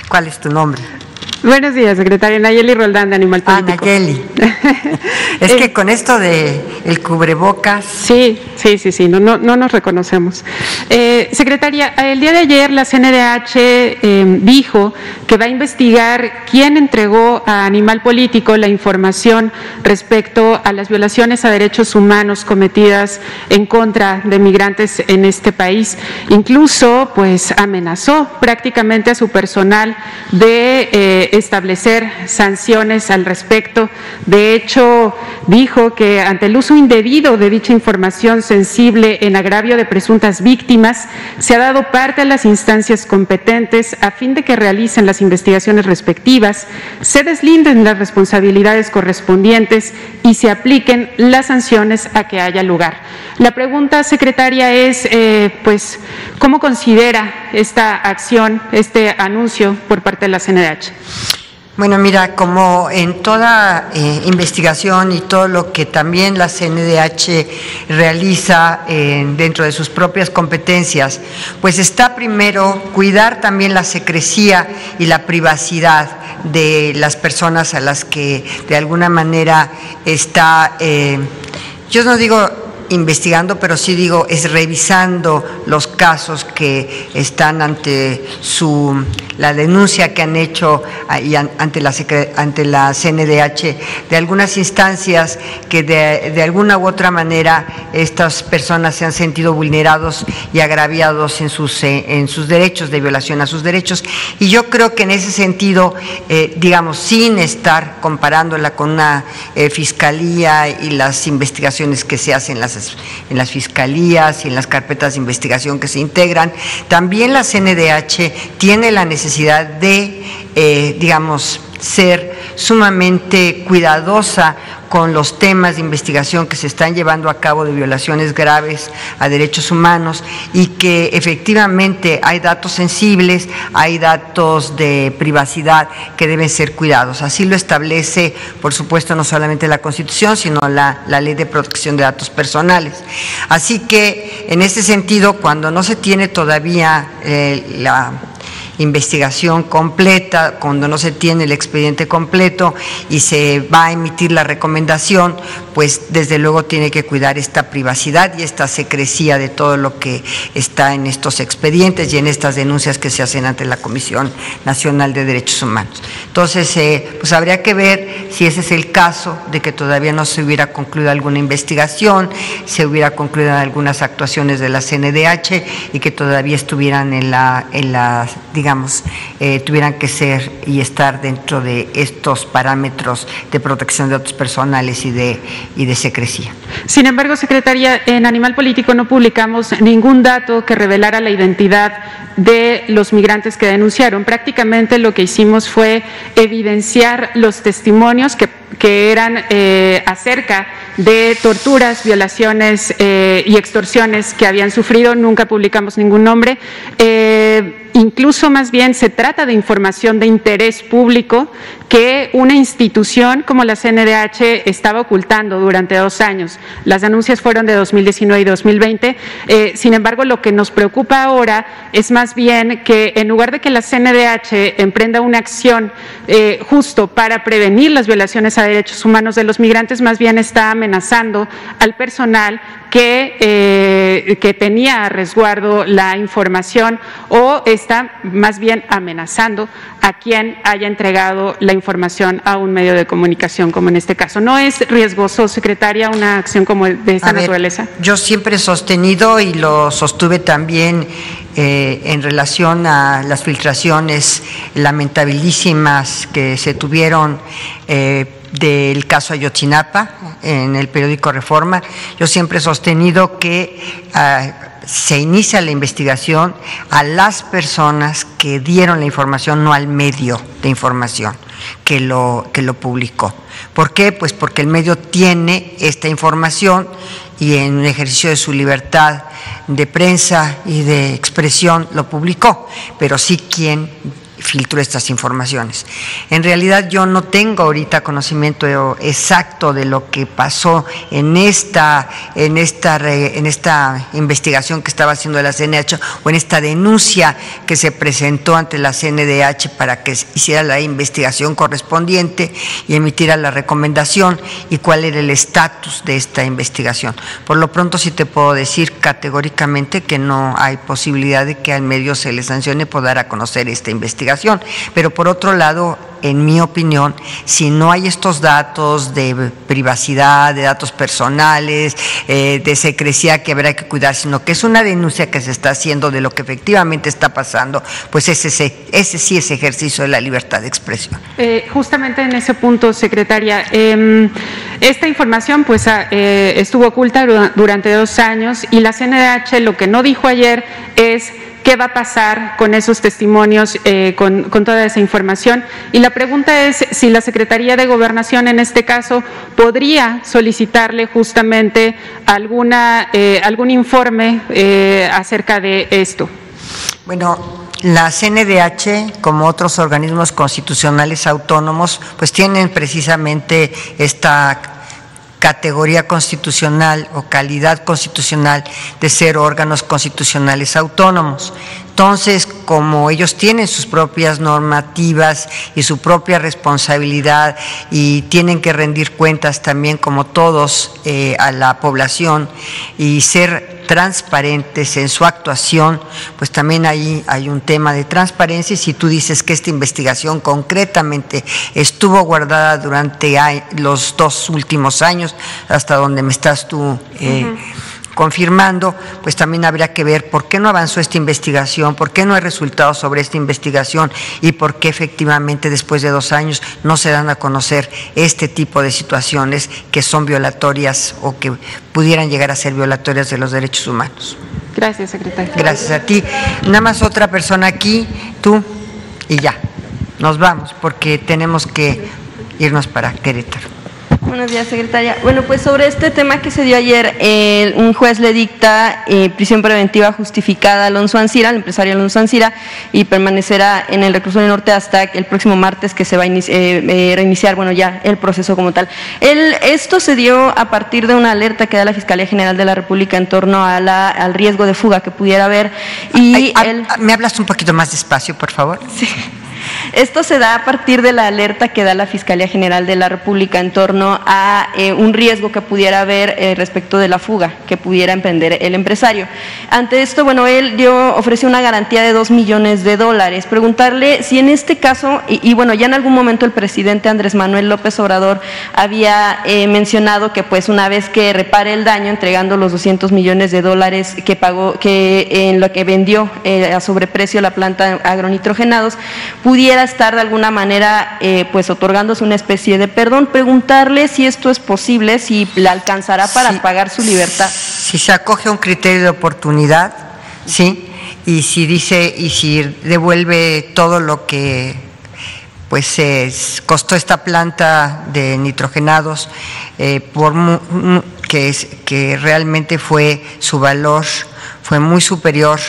¿Cuál es tu nombre? Buenos días, secretaria Nayeli Roldán de Animal Político. Ah, Nayeli. es que con esto de el cubrebocas. Sí, sí, sí, sí, no, no, no nos reconocemos. Eh, secretaria, el día de ayer la CNDH eh, dijo que va a investigar quién entregó a Animal Político la información respecto a las violaciones a derechos humanos cometidas en contra de migrantes en este país. Incluso, pues, amenazó prácticamente a su personal de eh, establecer sanciones al respecto. De hecho, dijo que ante el uso indebido de dicha información sensible en agravio de presuntas víctimas, se ha dado parte a las instancias competentes a fin de que realicen las investigaciones respectivas, se deslinden las responsabilidades correspondientes y se apliquen las sanciones a que haya lugar. La pregunta, secretaria, es, eh, pues, ¿cómo considera esta acción, este anuncio por parte de la CNDH? Bueno, mira, como en toda eh, investigación y todo lo que también la CNDH realiza eh, dentro de sus propias competencias, pues está primero cuidar también la secrecía y la privacidad de las personas a las que de alguna manera está, eh, yo no digo investigando, pero sí digo, es revisando los casos que están ante su la denuncia que han hecho ahí ante la, ante la CNDH de algunas instancias que de, de alguna u otra manera estas personas se han sentido vulnerados y agraviados en sus, eh, en sus derechos, de violación a sus derechos. Y yo creo que en ese sentido, eh, digamos, sin estar comparándola con una eh, fiscalía y las investigaciones que se hacen en las, en las fiscalías y en las carpetas de investigación que se integran, también la CNDH tiene la necesidad de, digamos, ser sumamente cuidadosa con los temas de investigación que se están llevando a cabo de violaciones graves a derechos humanos y que efectivamente hay datos sensibles, hay datos de privacidad que deben ser cuidados. Así lo establece, por supuesto, no solamente la Constitución, sino la, Ley de Protección de Datos Personales. Así que, en ese sentido, cuando no se tiene todavía eh, la investigación completa, cuando no se tiene el expediente completo y se va a emitir la recomendación, pues desde luego tiene que cuidar esta privacidad y esta secrecía de todo lo que está en estos expedientes y en estas denuncias que se hacen ante la Comisión Nacional de Derechos Humanos. Entonces, eh, pues habría que ver si ese es el caso de que todavía no se hubiera concluido alguna investigación, se hubiera concluido algunas actuaciones de la CNDH y que todavía estuvieran en la, en la digamos, eh, tuvieran que ser y estar dentro de estos parámetros de protección de datos personales y de, y de secrecía. Sin embargo, secretaria, en Animal Político no publicamos ningún dato que revelara la identidad de los migrantes que denunciaron. Prácticamente lo que hicimos fue evidenciar los testimonios que, eran eh, acerca de torturas, violaciones eh, y extorsiones que habían sufrido. Nunca publicamos ningún nombre. Eh, incluso más bien se trata de información de interés público que una institución como la CNDH estaba ocultando durante dos años. Las denuncias fueron de 2019 y 2020. Eh, sin embargo, lo que nos preocupa ahora es más bien que en lugar de que la CNDH emprenda una acción eh, justo para prevenir las violaciones a derechos humanos de los migrantes, más bien está amenazando al personal que, eh, que tenía a resguardo la información o está más bien amenazando a quien haya entregado la información a un medio de comunicación, como en este caso. ¿No es riesgoso, secretaria, una acción como de esta naturaleza? yo siempre he sostenido y lo sostuve también eh, en relación a las filtraciones lamentabilísimas que se tuvieron. Eh, del caso Ayotzinapa en el periódico Reforma. Yo siempre he sostenido que ah, se inicia la investigación a las personas que dieron la información, no al medio de información que lo, que lo publicó. ¿Por qué? Pues porque el medio tiene esta información y en un ejercicio de su libertad de prensa y de expresión lo publicó, pero sí quien filtró estas informaciones. En realidad yo no tengo ahorita conocimiento exacto de lo que pasó en esta, en esta, en esta investigación que estaba haciendo la CNH o en esta denuncia que se presentó ante la CNDH para que hiciera la investigación correspondiente y emitiera la recomendación y cuál era el estatus de esta investigación. Por lo pronto sí te puedo decir categóricamente que no hay posibilidad de que al medio se le sancione por dar a conocer esta investigación pero por otro lado, en mi opinión, si no hay estos datos de privacidad, de datos personales, eh, de secrecía que habrá que cuidar, sino que es una denuncia que se está haciendo de lo que efectivamente está pasando, pues ese, sí es ejercicio de la libertad de expresión. Eh, justamente en ese punto, secretaria, em, esta información pues ah, eh, estuvo oculta durante dos años y la CNDH lo que no dijo ayer es qué va a pasar con esos testimonios, eh, con, toda esa información. Y la pregunta es si la Secretaría de Gobernación, en este caso, podría solicitarle justamente alguna, eh, algún informe eh, acerca de esto. Bueno, la CNDH, como otros organismos constitucionales autónomos, pues tienen precisamente esta categoría constitucional o calidad constitucional de ser órganos constitucionales autónomos. Entonces, como ellos tienen sus propias normativas y su propia responsabilidad y tienen que rendir cuentas también como todos eh, a la población y ser transparentes en su actuación, pues también ahí hay un tema de transparencia. Y si tú dices que esta investigación concretamente estuvo guardada durante los dos últimos años, hasta donde me estás tú eh, confirmando, pues también habría que ver por qué no avanzó esta investigación, por qué no hay resultados sobre esta investigación y por qué efectivamente después de dos años no se dan a conocer este tipo de situaciones que son violatorias o que pudieran llegar a ser violatorias de los derechos humanos. Gracias, secretaria. Gracias a ti. Nada más otra persona aquí, tú y ya. Nos vamos porque tenemos que irnos para Querétaro. Buenos días, secretaria. Bueno, pues sobre este tema que se dio ayer, un juez le dicta eh, prisión preventiva justificada a Alonso Ancira, al empresario Alonso Ancira, y permanecerá en el reclusorio norte hasta el próximo martes que se va a eh, eh, reiniciar, bueno, ya el proceso como tal. El, esto se dio a partir de una alerta que da la Fiscalía General de la República en torno a la, al riesgo de fuga que pudiera haber. Y ¿Me hablas un poquito más despacio, por favor? Sí. Esto se da a partir de la alerta que da la Fiscalía General de la República en torno a eh, un riesgo que pudiera haber eh, respecto de la fuga que pudiera emprender el empresario. Ante esto, bueno, él dio, ofreció una garantía de dos millones de dólares. Preguntarle si en este caso, y, bueno, ya en algún momento el presidente Andrés Manuel López Obrador había eh, mencionado que pues una vez que repare el daño entregando los 200 millones de dólares que pagó, que en lo que vendió a sobreprecio la planta agronitrogenados, pudiera estar de alguna manera eh, pues otorgándose una especie de perdón, preguntarle si esto es posible, si le alcanzará para pagar su libertad. Si se acoge a un criterio de oportunidad, sí, y si dice y si devuelve todo lo que pues costó esta planta de nitrogenados eh, por que, es, que realmente fue su valor fue muy superior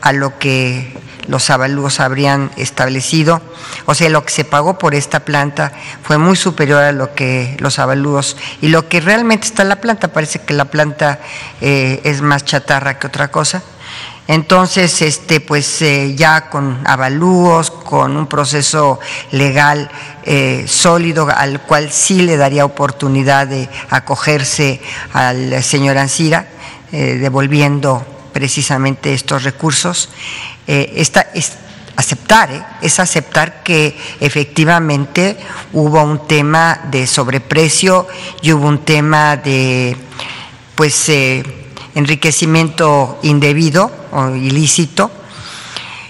a lo que los avalúos habrían establecido. O sea, lo que se pagó por esta planta fue muy superior a lo que los avalúos y lo que realmente está en la planta. Parece que la planta eh, es más chatarra que otra cosa. Entonces, este, pues eh, ya con avalúos, con un proceso legal eh, sólido al cual sí le daría oportunidad de acogerse al señor Ansira, devolviendo precisamente estos recursos. Eh, esta, es aceptar, ¿eh? es aceptar que efectivamente hubo un tema de sobreprecio y hubo un tema de pues eh, enriquecimiento indebido o ilícito.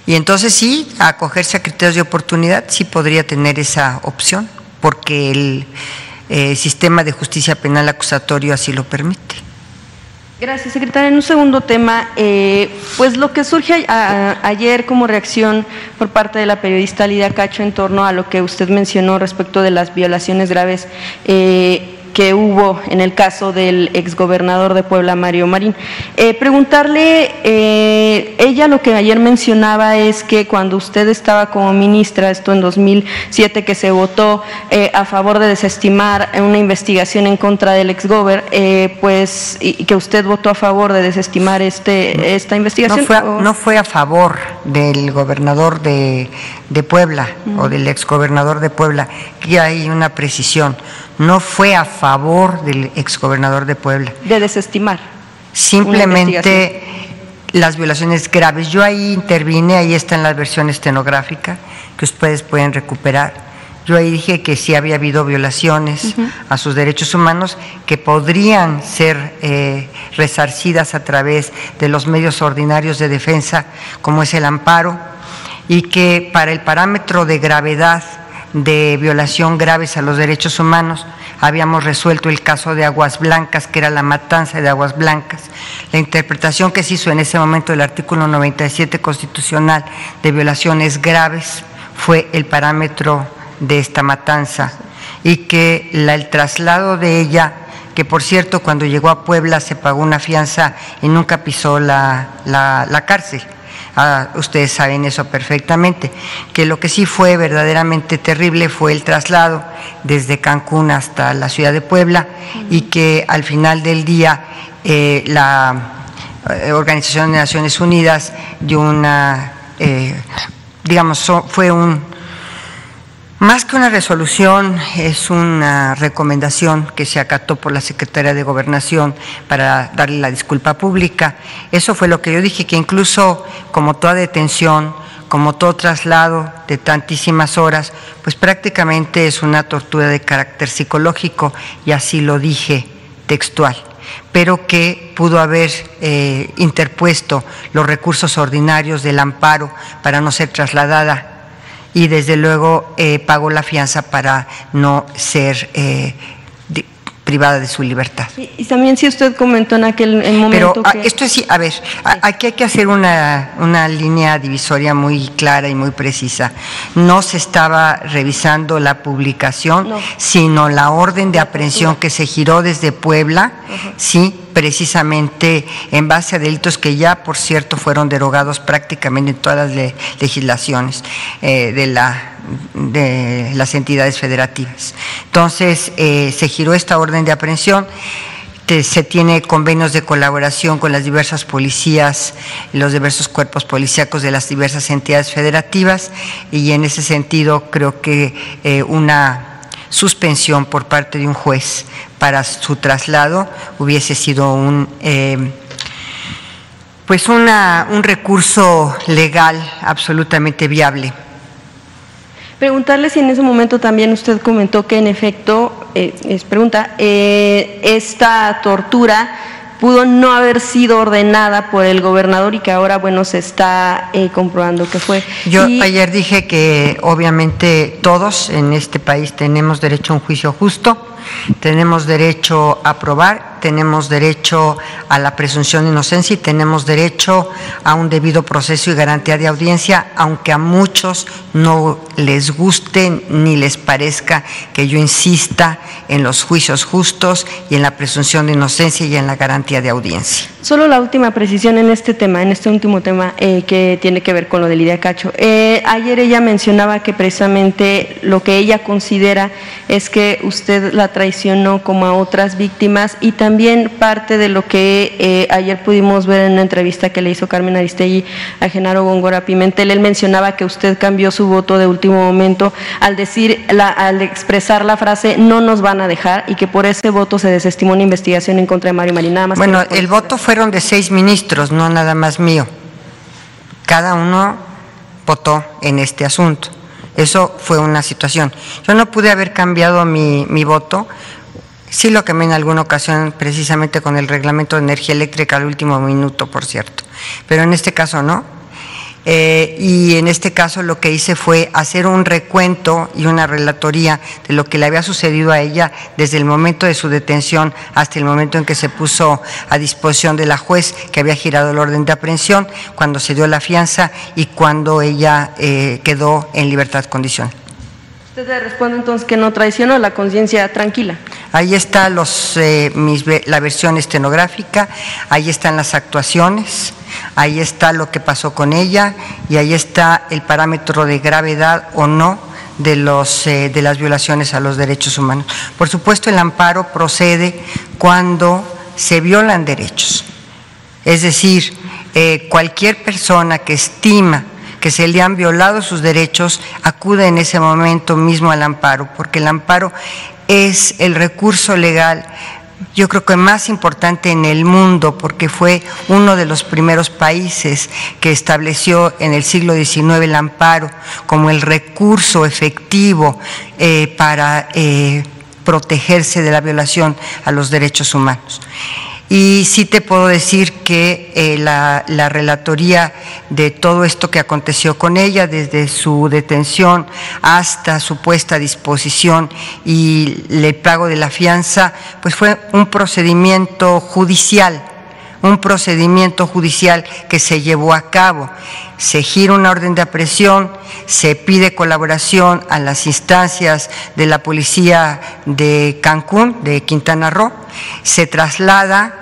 Y entonces sí, acogerse a criterios de oportunidad sí podría tener esa opción, porque el sistema de justicia penal acusatorio así lo permite. Gracias, secretaria. En un segundo tema, eh, pues lo que surge ayer como reacción por parte de la periodista Lidia Cacho en torno a lo que usted mencionó respecto de las violaciones graves eh, que hubo en el caso del exgobernador de Puebla, Mario Marín. Eh, preguntarle, eh, ella lo que ayer mencionaba es que cuando usted estaba como ministra, esto en 2007, que se votó eh, a favor de desestimar una investigación en contra del exgober, pues, y, que usted votó a favor de desestimar este, esta investigación. No fue, a, no fue a favor del gobernador de, Puebla o del exgobernador de Puebla, que hay una precisión no fue a favor del exgobernador de Puebla. De desestimar. Simplemente las violaciones graves. Yo ahí intervine, ahí está en la versión estenográfica que ustedes pueden recuperar. Yo ahí dije que sí había habido violaciones a sus derechos humanos que podrían ser eh, resarcidas a través de los medios ordinarios de defensa, como es el amparo, y que para el parámetro de gravedad de violación graves a los derechos humanos. Habíamos resuelto el caso de Aguas Blancas, que era la matanza de Aguas Blancas. La interpretación que se hizo en ese momento del artículo 97 constitucional de violaciones graves fue el parámetro de esta matanza y que el traslado de ella, que por cierto cuando llegó a Puebla se pagó una fianza y nunca pisó la, la cárcel Ah, ustedes saben eso perfectamente, que lo que sí fue verdaderamente terrible fue el traslado desde Cancún hasta la ciudad de Puebla y que al final del día eh, la eh, Organización de Naciones Unidas dio una, eh, digamos, fue un Más que una resolución, es una recomendación que se acató por la Secretaría de Gobernación para darle la disculpa pública. Eso fue lo que yo dije, que incluso como toda detención, como todo traslado de tantísimas horas, pues prácticamente es una tortura de carácter psicológico, y así lo dije textual pero que pudo haber eh, interpuesto los recursos ordinarios del amparo para no ser trasladada y desde luego eh, pagó la fianza para no ser eh, privada de su libertad. Y, también si usted comentó en aquel momento Pero ah, esto es, a ver, aquí hay que hacer una, una línea divisoria muy clara y muy precisa. No se estaba revisando la publicación, sino la orden de aprehensión que se giró desde Puebla, sí, precisamente en base a delitos que ya, por cierto, fueron derogados prácticamente en todas las legislaciones eh, de, la, de las entidades federativas. Entonces, eh, se giró esta orden de aprehensión se tiene convenios de colaboración con las diversas policías, los diversos cuerpos policíacos de las diversas entidades federativas y en ese sentido creo que eh, una suspensión por parte de un juez para su traslado hubiese sido un eh, pues una, un recurso legal absolutamente viable. Preguntarle si en ese momento también usted comentó que en efecto, eh, es pregunta, eh, esta tortura pudo no haber sido ordenada por el gobernador y que ahora, bueno, se está comprobando que fue. Yo ayer dije que obviamente todos en este país tenemos derecho a un juicio justo tenemos derecho a probar, tenemos derecho a la presunción de inocencia y tenemos derecho a un debido proceso y garantía de audiencia, aunque a muchos no les guste ni les parezca que yo insista en los juicios justos y en la presunción de inocencia y en la garantía de audiencia. Solo la última precisión en este tema, en este último tema eh, que tiene que ver con lo de Lidia Cacho. Eh, ayer ella mencionaba que precisamente lo que ella considera es que usted la traicionó como a otras víctimas y también parte de lo que eh, ayer pudimos ver en una entrevista que le hizo Carmen Aristegui a Genaro Góngora Pimentel, él mencionaba que usted cambió su voto de último momento al decir, al expresar la frase no nos van a dejar y que por ese voto se desestimó una investigación en contra de Mario Marín. Nada más bueno, el voto fueron de seis ministros, no nada más mío. Cada uno votó en este asunto. Eso fue una situación. Yo no pude haber cambiado mi, mi voto. Sí lo cambié en alguna ocasión precisamente con el reglamento de energía eléctrica al último minuto, por cierto. Pero en este caso no. Eh, y en este caso lo que hice fue hacer un recuento y una relatoría de lo que le había sucedido a ella desde el momento de su detención hasta el momento en que se puso a disposición de la juez que había girado el orden de aprehensión, cuando se dio la fianza y cuando ella eh, quedó en libertad condicional. Usted le responde entonces que no traicionó la conciencia tranquila. Ahí está los, eh, la versión estenográfica, ahí están las actuaciones, ahí está lo que pasó con ella y ahí está el parámetro de gravedad o no de, los, eh, de las violaciones a los derechos humanos. Por supuesto, el amparo procede cuando se violan derechos. Es decir, eh, cualquier persona que estima que se le han violado sus derechos, acude en ese momento mismo al amparo, porque el amparo es el recurso legal yo creo que más importante en el mundo porque fue uno de los primeros países que estableció en el siglo XIX el amparo como el recurso efectivo eh, para eh, protegerse de la violación a los derechos humanos. Y sí te puedo decir que eh, la, relatoría de todo esto que aconteció con ella, desde su detención hasta su puesta a disposición y el pago de la fianza, pues fue un procedimiento judicial un procedimiento judicial que se llevó a cabo. Se gira una orden de aprehensión, se pide colaboración a las instancias de la policía de Cancún, de Quintana Roo, se traslada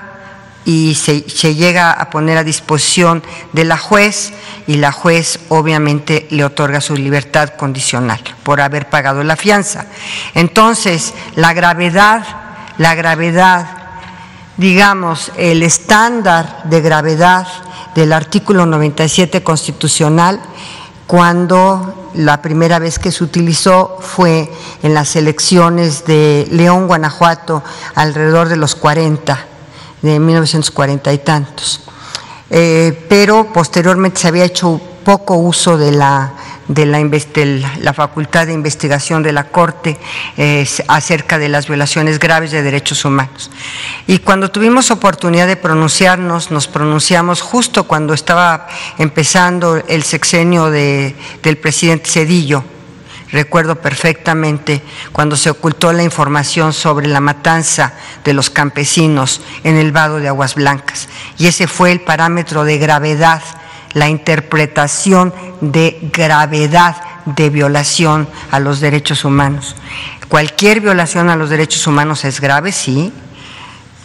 y se, llega a poner a disposición de la juez y la juez obviamente le otorga su libertad condicional por haber pagado la fianza. Entonces, la gravedad, la gravedad, digamos, el estándar de gravedad del artículo 97 constitucional, cuando la primera vez que se utilizó fue en las elecciones de León, Guanajuato, alrededor de los 40, de 1940 y tantos. Eh, pero posteriormente se había hecho poco uso de la, de la, facultad de investigación de la Corte eh, acerca de las violaciones graves de derechos humanos. Y cuando tuvimos oportunidad de pronunciarnos, nos pronunciamos justo cuando estaba empezando el sexenio de, del presidente Cedillo. Recuerdo perfectamente cuando se ocultó la información sobre la matanza de los campesinos en el vado de Aguas Blancas. Y ese fue el parámetro de gravedad la interpretación de gravedad de violación a los derechos humanos. Cualquier violación a los derechos humanos es grave, sí.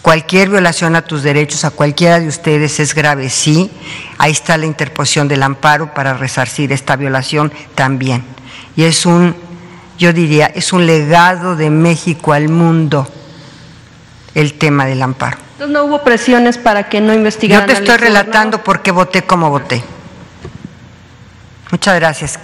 Cualquier violación a tus derechos, a cualquiera de ustedes, es grave, sí. Ahí está la interposición del amparo para resarcir esta violación también. Y es un, yo diría, es un legado de México al mundo el tema del amparo. Entonces no hubo presiones para que no investigaran. Yo te estoy relatando por qué voté como voté. Muchas gracias.